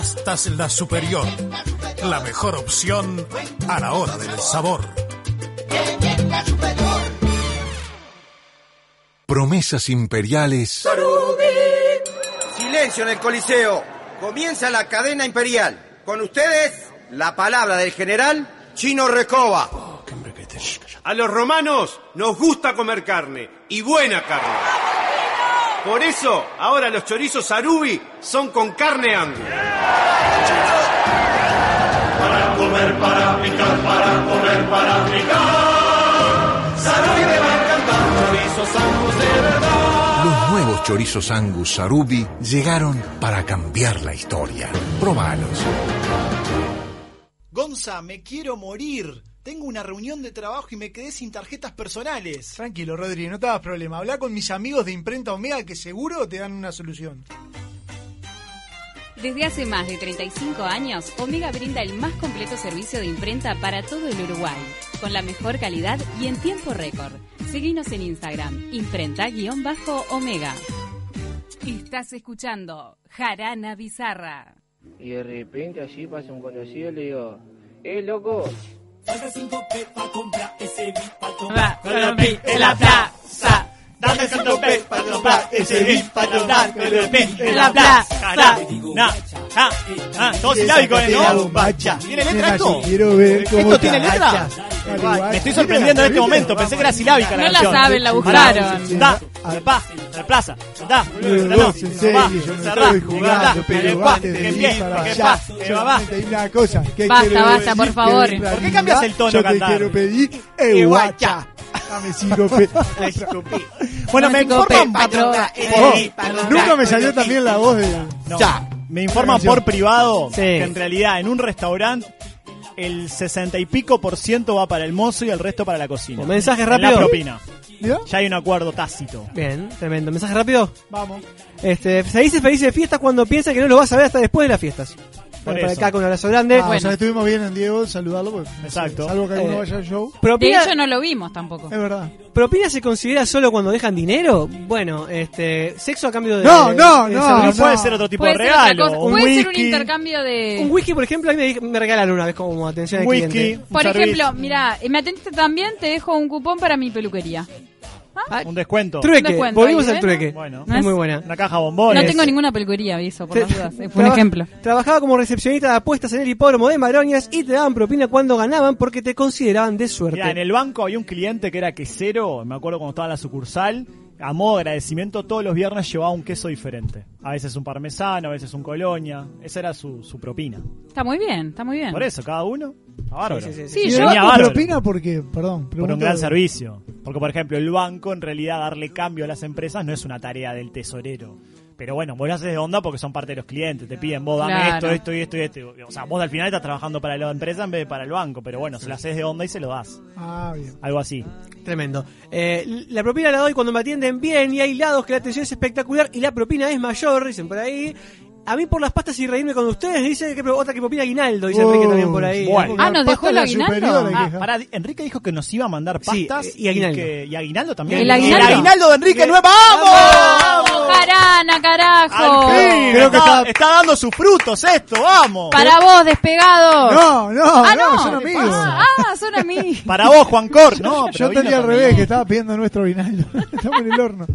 Speaker 12: Pastas La Superior. La mejor opción a la hora del sabor. Promesas imperiales
Speaker 9: Si le
Speaker 7: Silencio en el Coliseo. Comienza la cadena imperial. Con ustedes, la palabra del general Chino Recoba.
Speaker 13: A los romanos nos gusta comer carne, y buena carne. Por eso, ahora los chorizos Arubi son con carne angus.
Speaker 9: Para comer, para picar, para comer, para picar. Sarubi me va a encantar, chorizos Angus de verdad.
Speaker 12: Los nuevos chorizos Angus Sarubi llegaron para cambiar la historia. Probalos.
Speaker 2: Gonza, me quiero morir. Tengo una reunión de trabajo y me quedé sin tarjetas personales.
Speaker 3: Tranquilo, Rodri, no te hagas problema. Habla con mis amigos de Imprenta Omega que seguro te dan una solución.
Speaker 10: Desde hace más de 35 años, Omega brinda el más completo servicio de imprenta para todo el Uruguay, con la mejor calidad y en tiempo récord. Seguinos en Instagram, imprenta-omega. Estás escuchando Jarana Bizarra.
Speaker 14: Y de repente allí pasa un conocido y le digo, ¡eh, loco!
Speaker 9: Falta cinco P para comprar ese beat para
Speaker 4: Va,
Speaker 9: tomar.
Speaker 4: con la plaza.
Speaker 9: Dame P para comprar ese beat para. Con el la
Speaker 4: plaza.
Speaker 2: Na, ah, ah, todo silábico, ¿eh? ¿no? ¿Tiene letra esto?
Speaker 3: Quiero ver cómo
Speaker 2: ¿Esto tiene letra? Me estoy sorprendiendo en este momento. Pensé que era silábica la
Speaker 5: No la saben, la buscaron.
Speaker 2: Da, pa, de plaza, da,
Speaker 3: No,
Speaker 5: Basta,
Speaker 3: quiero
Speaker 5: basta, por favor.
Speaker 2: ¿Por qué cambias el tono
Speaker 3: Yo te quiero pedir
Speaker 2: guacha.
Speaker 3: Dame
Speaker 2: Bueno, me informan
Speaker 5: patro-
Speaker 3: Oh, Nunca me salió también la voz de...
Speaker 2: No, me informan por privado que en realidad en un restaurante el 60 y pico por ciento va para el mozo y el resto para la cocina.
Speaker 4: Mensaje
Speaker 2: En
Speaker 4: rápido.
Speaker 2: La propina. Ya hay un acuerdo tácito.
Speaker 4: Bien, tremendo. Mensaje rápido.
Speaker 3: Vamos.
Speaker 4: Este, se dice felices de fiestas cuando piensa que no lo vas a ver hasta después de las fiestas.
Speaker 2: Por
Speaker 4: Bueno, para
Speaker 2: eso.
Speaker 4: acá con un abrazo grande.
Speaker 3: Ah, o sea, estuvimos bien en Diego, saludarlo. Porque,
Speaker 2: Exacto.
Speaker 3: Salvo que alguno
Speaker 4: Eh,
Speaker 3: vaya al show.
Speaker 5: De
Speaker 4: Propina,
Speaker 5: hecho, no lo vimos tampoco.
Speaker 3: Es verdad.
Speaker 4: ¿Propina se considera solo cuando dejan dinero? Bueno, este, sexo a cambio de.
Speaker 3: No, no,
Speaker 4: de
Speaker 3: no,
Speaker 2: puede ser otro tipo
Speaker 5: Puede
Speaker 2: de regalo. Un
Speaker 5: Puede ser un intercambio de...
Speaker 4: Un whisky, por ejemplo, a mí me, me regalaron una vez como atención al
Speaker 2: whisky,
Speaker 4: cliente.
Speaker 5: Por
Speaker 2: servicio,
Speaker 5: ejemplo, mira, me atendiste también, te dejo un cupón para mi peluquería.
Speaker 2: Un descuento.
Speaker 4: Trueque,
Speaker 5: descuento
Speaker 4: volvimos
Speaker 5: ahí,
Speaker 4: al
Speaker 5: ¿eh?
Speaker 4: trueque.
Speaker 2: Bueno,
Speaker 4: Es muy buena.
Speaker 2: una caja bombones.
Speaker 5: No tengo ninguna peluquería, aviso, por las dudas. eh, Fue un
Speaker 4: Traba-
Speaker 5: ejemplo.
Speaker 4: Trabajaba como recepcionista de apuestas en el hipódromo de Maroñas y te daban propina cuando ganaban porque te consideraban de suerte.
Speaker 2: Mirá, en el banco había un cliente que era quesero, me acuerdo cuando estaba en la sucursal, a modo de agradecimiento todos los viernes llevaba un queso diferente. A veces un parmesano, a veces un colonia. Esa era su, su propina.
Speaker 5: Está muy bien, está muy bien.
Speaker 2: Por eso, cada uno, bárbaro.
Speaker 4: Sí, sí, sí,
Speaker 5: Sí,
Speaker 3: ¿Y
Speaker 5: yo-
Speaker 3: el
Speaker 2: Venía
Speaker 3: banco
Speaker 2: bárbaro.
Speaker 3: propina porque, perdón,
Speaker 2: Por un gran servicio. Porque, por ejemplo, el banco, en realidad, darle cambio a las empresas no es una tarea del tesorero. Pero bueno, vos lo haces de onda porque son parte de los clientes. Te piden, vos dame
Speaker 5: Claro.
Speaker 2: esto, esto y esto y esto. O sea, vos al final estás trabajando para la empresa en vez de para el banco. Pero bueno, se lo haces de onda y se lo das.
Speaker 3: Ah, bien.
Speaker 2: Algo así.
Speaker 4: Tremendo. Eh, la propina la doy cuando me atienden bien y hay lados que la atención es espectacular y la propina es mayor, dicen por ahí. A mí por las pastas y reírme con ustedes, dice que otra que propina Aguinaldo, dice Enrique también por ahí.
Speaker 2: Bueno.
Speaker 5: Ah, ¿nos dejó el
Speaker 3: la
Speaker 5: aguinaldo?
Speaker 2: Ah, pará, Enrique dijo que nos iba a mandar
Speaker 4: Sí,
Speaker 2: pastas
Speaker 4: y aguinaldo.
Speaker 2: que- y aguinaldo también.
Speaker 5: ¿El aguinaldo?
Speaker 2: de Enrique Nueva.
Speaker 5: ¡Vamos, Jarana, carajo!
Speaker 2: Al fin,
Speaker 3: Creo que
Speaker 2: está,
Speaker 3: está-
Speaker 2: está dando sus frutos esto, vamos.
Speaker 5: Para vos, despegado.
Speaker 3: No, no,
Speaker 5: ah,
Speaker 3: no,
Speaker 5: no.
Speaker 3: son amigos.
Speaker 5: Ah, ah, son amigos.
Speaker 2: Para vos, Juan Cor. No, pero
Speaker 3: Yo
Speaker 2: vino
Speaker 3: entendí al revés, que estaba pidiendo nuestro aguinaldo. Estamos en el horno.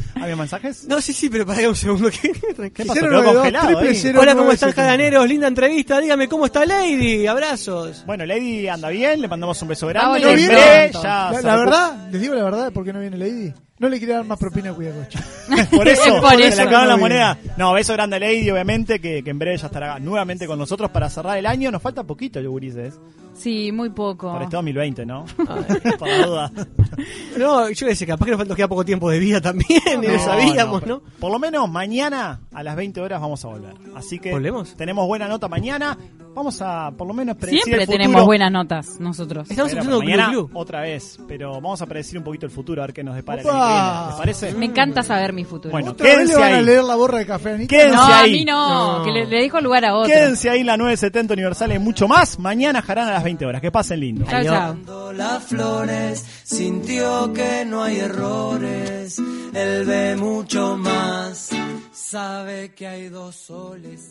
Speaker 2: ¿Había mensajes?
Speaker 4: No, sí, sí, pero pará un segundo. ¿Qué,
Speaker 2: ¿Qué pasó?
Speaker 3: Cero
Speaker 2: Quedó
Speaker 3: nueve dos,
Speaker 2: congelado
Speaker 3: triple
Speaker 2: ahí.
Speaker 3: cero
Speaker 4: Hola, ¿cómo están,
Speaker 3: siete.
Speaker 4: jaraneros? Linda entrevista. Dígame cómo está Lady. Abrazos.
Speaker 2: Bueno, Lady anda bien, le mandamos un beso
Speaker 5: Ah,
Speaker 2: grande.
Speaker 5: bueno,
Speaker 2: En
Speaker 5: bien.
Speaker 2: breve
Speaker 5: pronto.
Speaker 2: ya
Speaker 3: La, verdad, les digo la verdad, ¿por qué no viene Lady? No le quiere dar más propina a Cuidacoche.
Speaker 2: Por eso,
Speaker 5: Por eso
Speaker 2: le acabaron
Speaker 3: no
Speaker 2: la moneda. No, beso grande a Lady, obviamente, que, que en breve ya estará nuevamente con nosotros para cerrar el año. Nos falta poquito, Yogurises.
Speaker 5: Sí, muy poco.
Speaker 2: Por este 2020, ¿no? Por la duda.
Speaker 4: No, yo decía, capaz que nos falta- nos queda poco tiempo de vida también, y lo
Speaker 2: No,
Speaker 4: sabíamos, ¿no?
Speaker 2: Por lo menos mañana a las 20 horas vamos a volver. Así que
Speaker 4: ¿Volvemos?
Speaker 2: tenemos buena nota mañana. Vamos a por lo menos predecir
Speaker 5: Siempre
Speaker 2: el futuro.
Speaker 5: tenemos buenas notas nosotros.
Speaker 4: Estamos
Speaker 2: Pero
Speaker 4: escuchando
Speaker 2: mañana
Speaker 4: Glu Glu.
Speaker 2: otra vez, pero vamos a predecir un poquito el futuro, a ver qué nos depara el
Speaker 3: Opa.
Speaker 2: año que viene. ¿Les parece?
Speaker 5: Me encanta saber mi futuro.
Speaker 2: Bueno,
Speaker 3: ¿Otra vez le
Speaker 2: quédense
Speaker 3: van a
Speaker 2: ahí.
Speaker 3: leer la borra de café a Anita?
Speaker 2: Quédense
Speaker 5: no, a
Speaker 2: ahí.
Speaker 5: mí no,
Speaker 4: No.
Speaker 5: que le, le dejo lugar a otro.
Speaker 2: Quédense ahí la 970 Universal y mucho más. Mañana jarán a las 20 horas. Que pasen lindo.
Speaker 5: Chao, chao.
Speaker 9: Cuando las flores sintió que no hay errores, él ve mucho más, sabe que hay dos soles.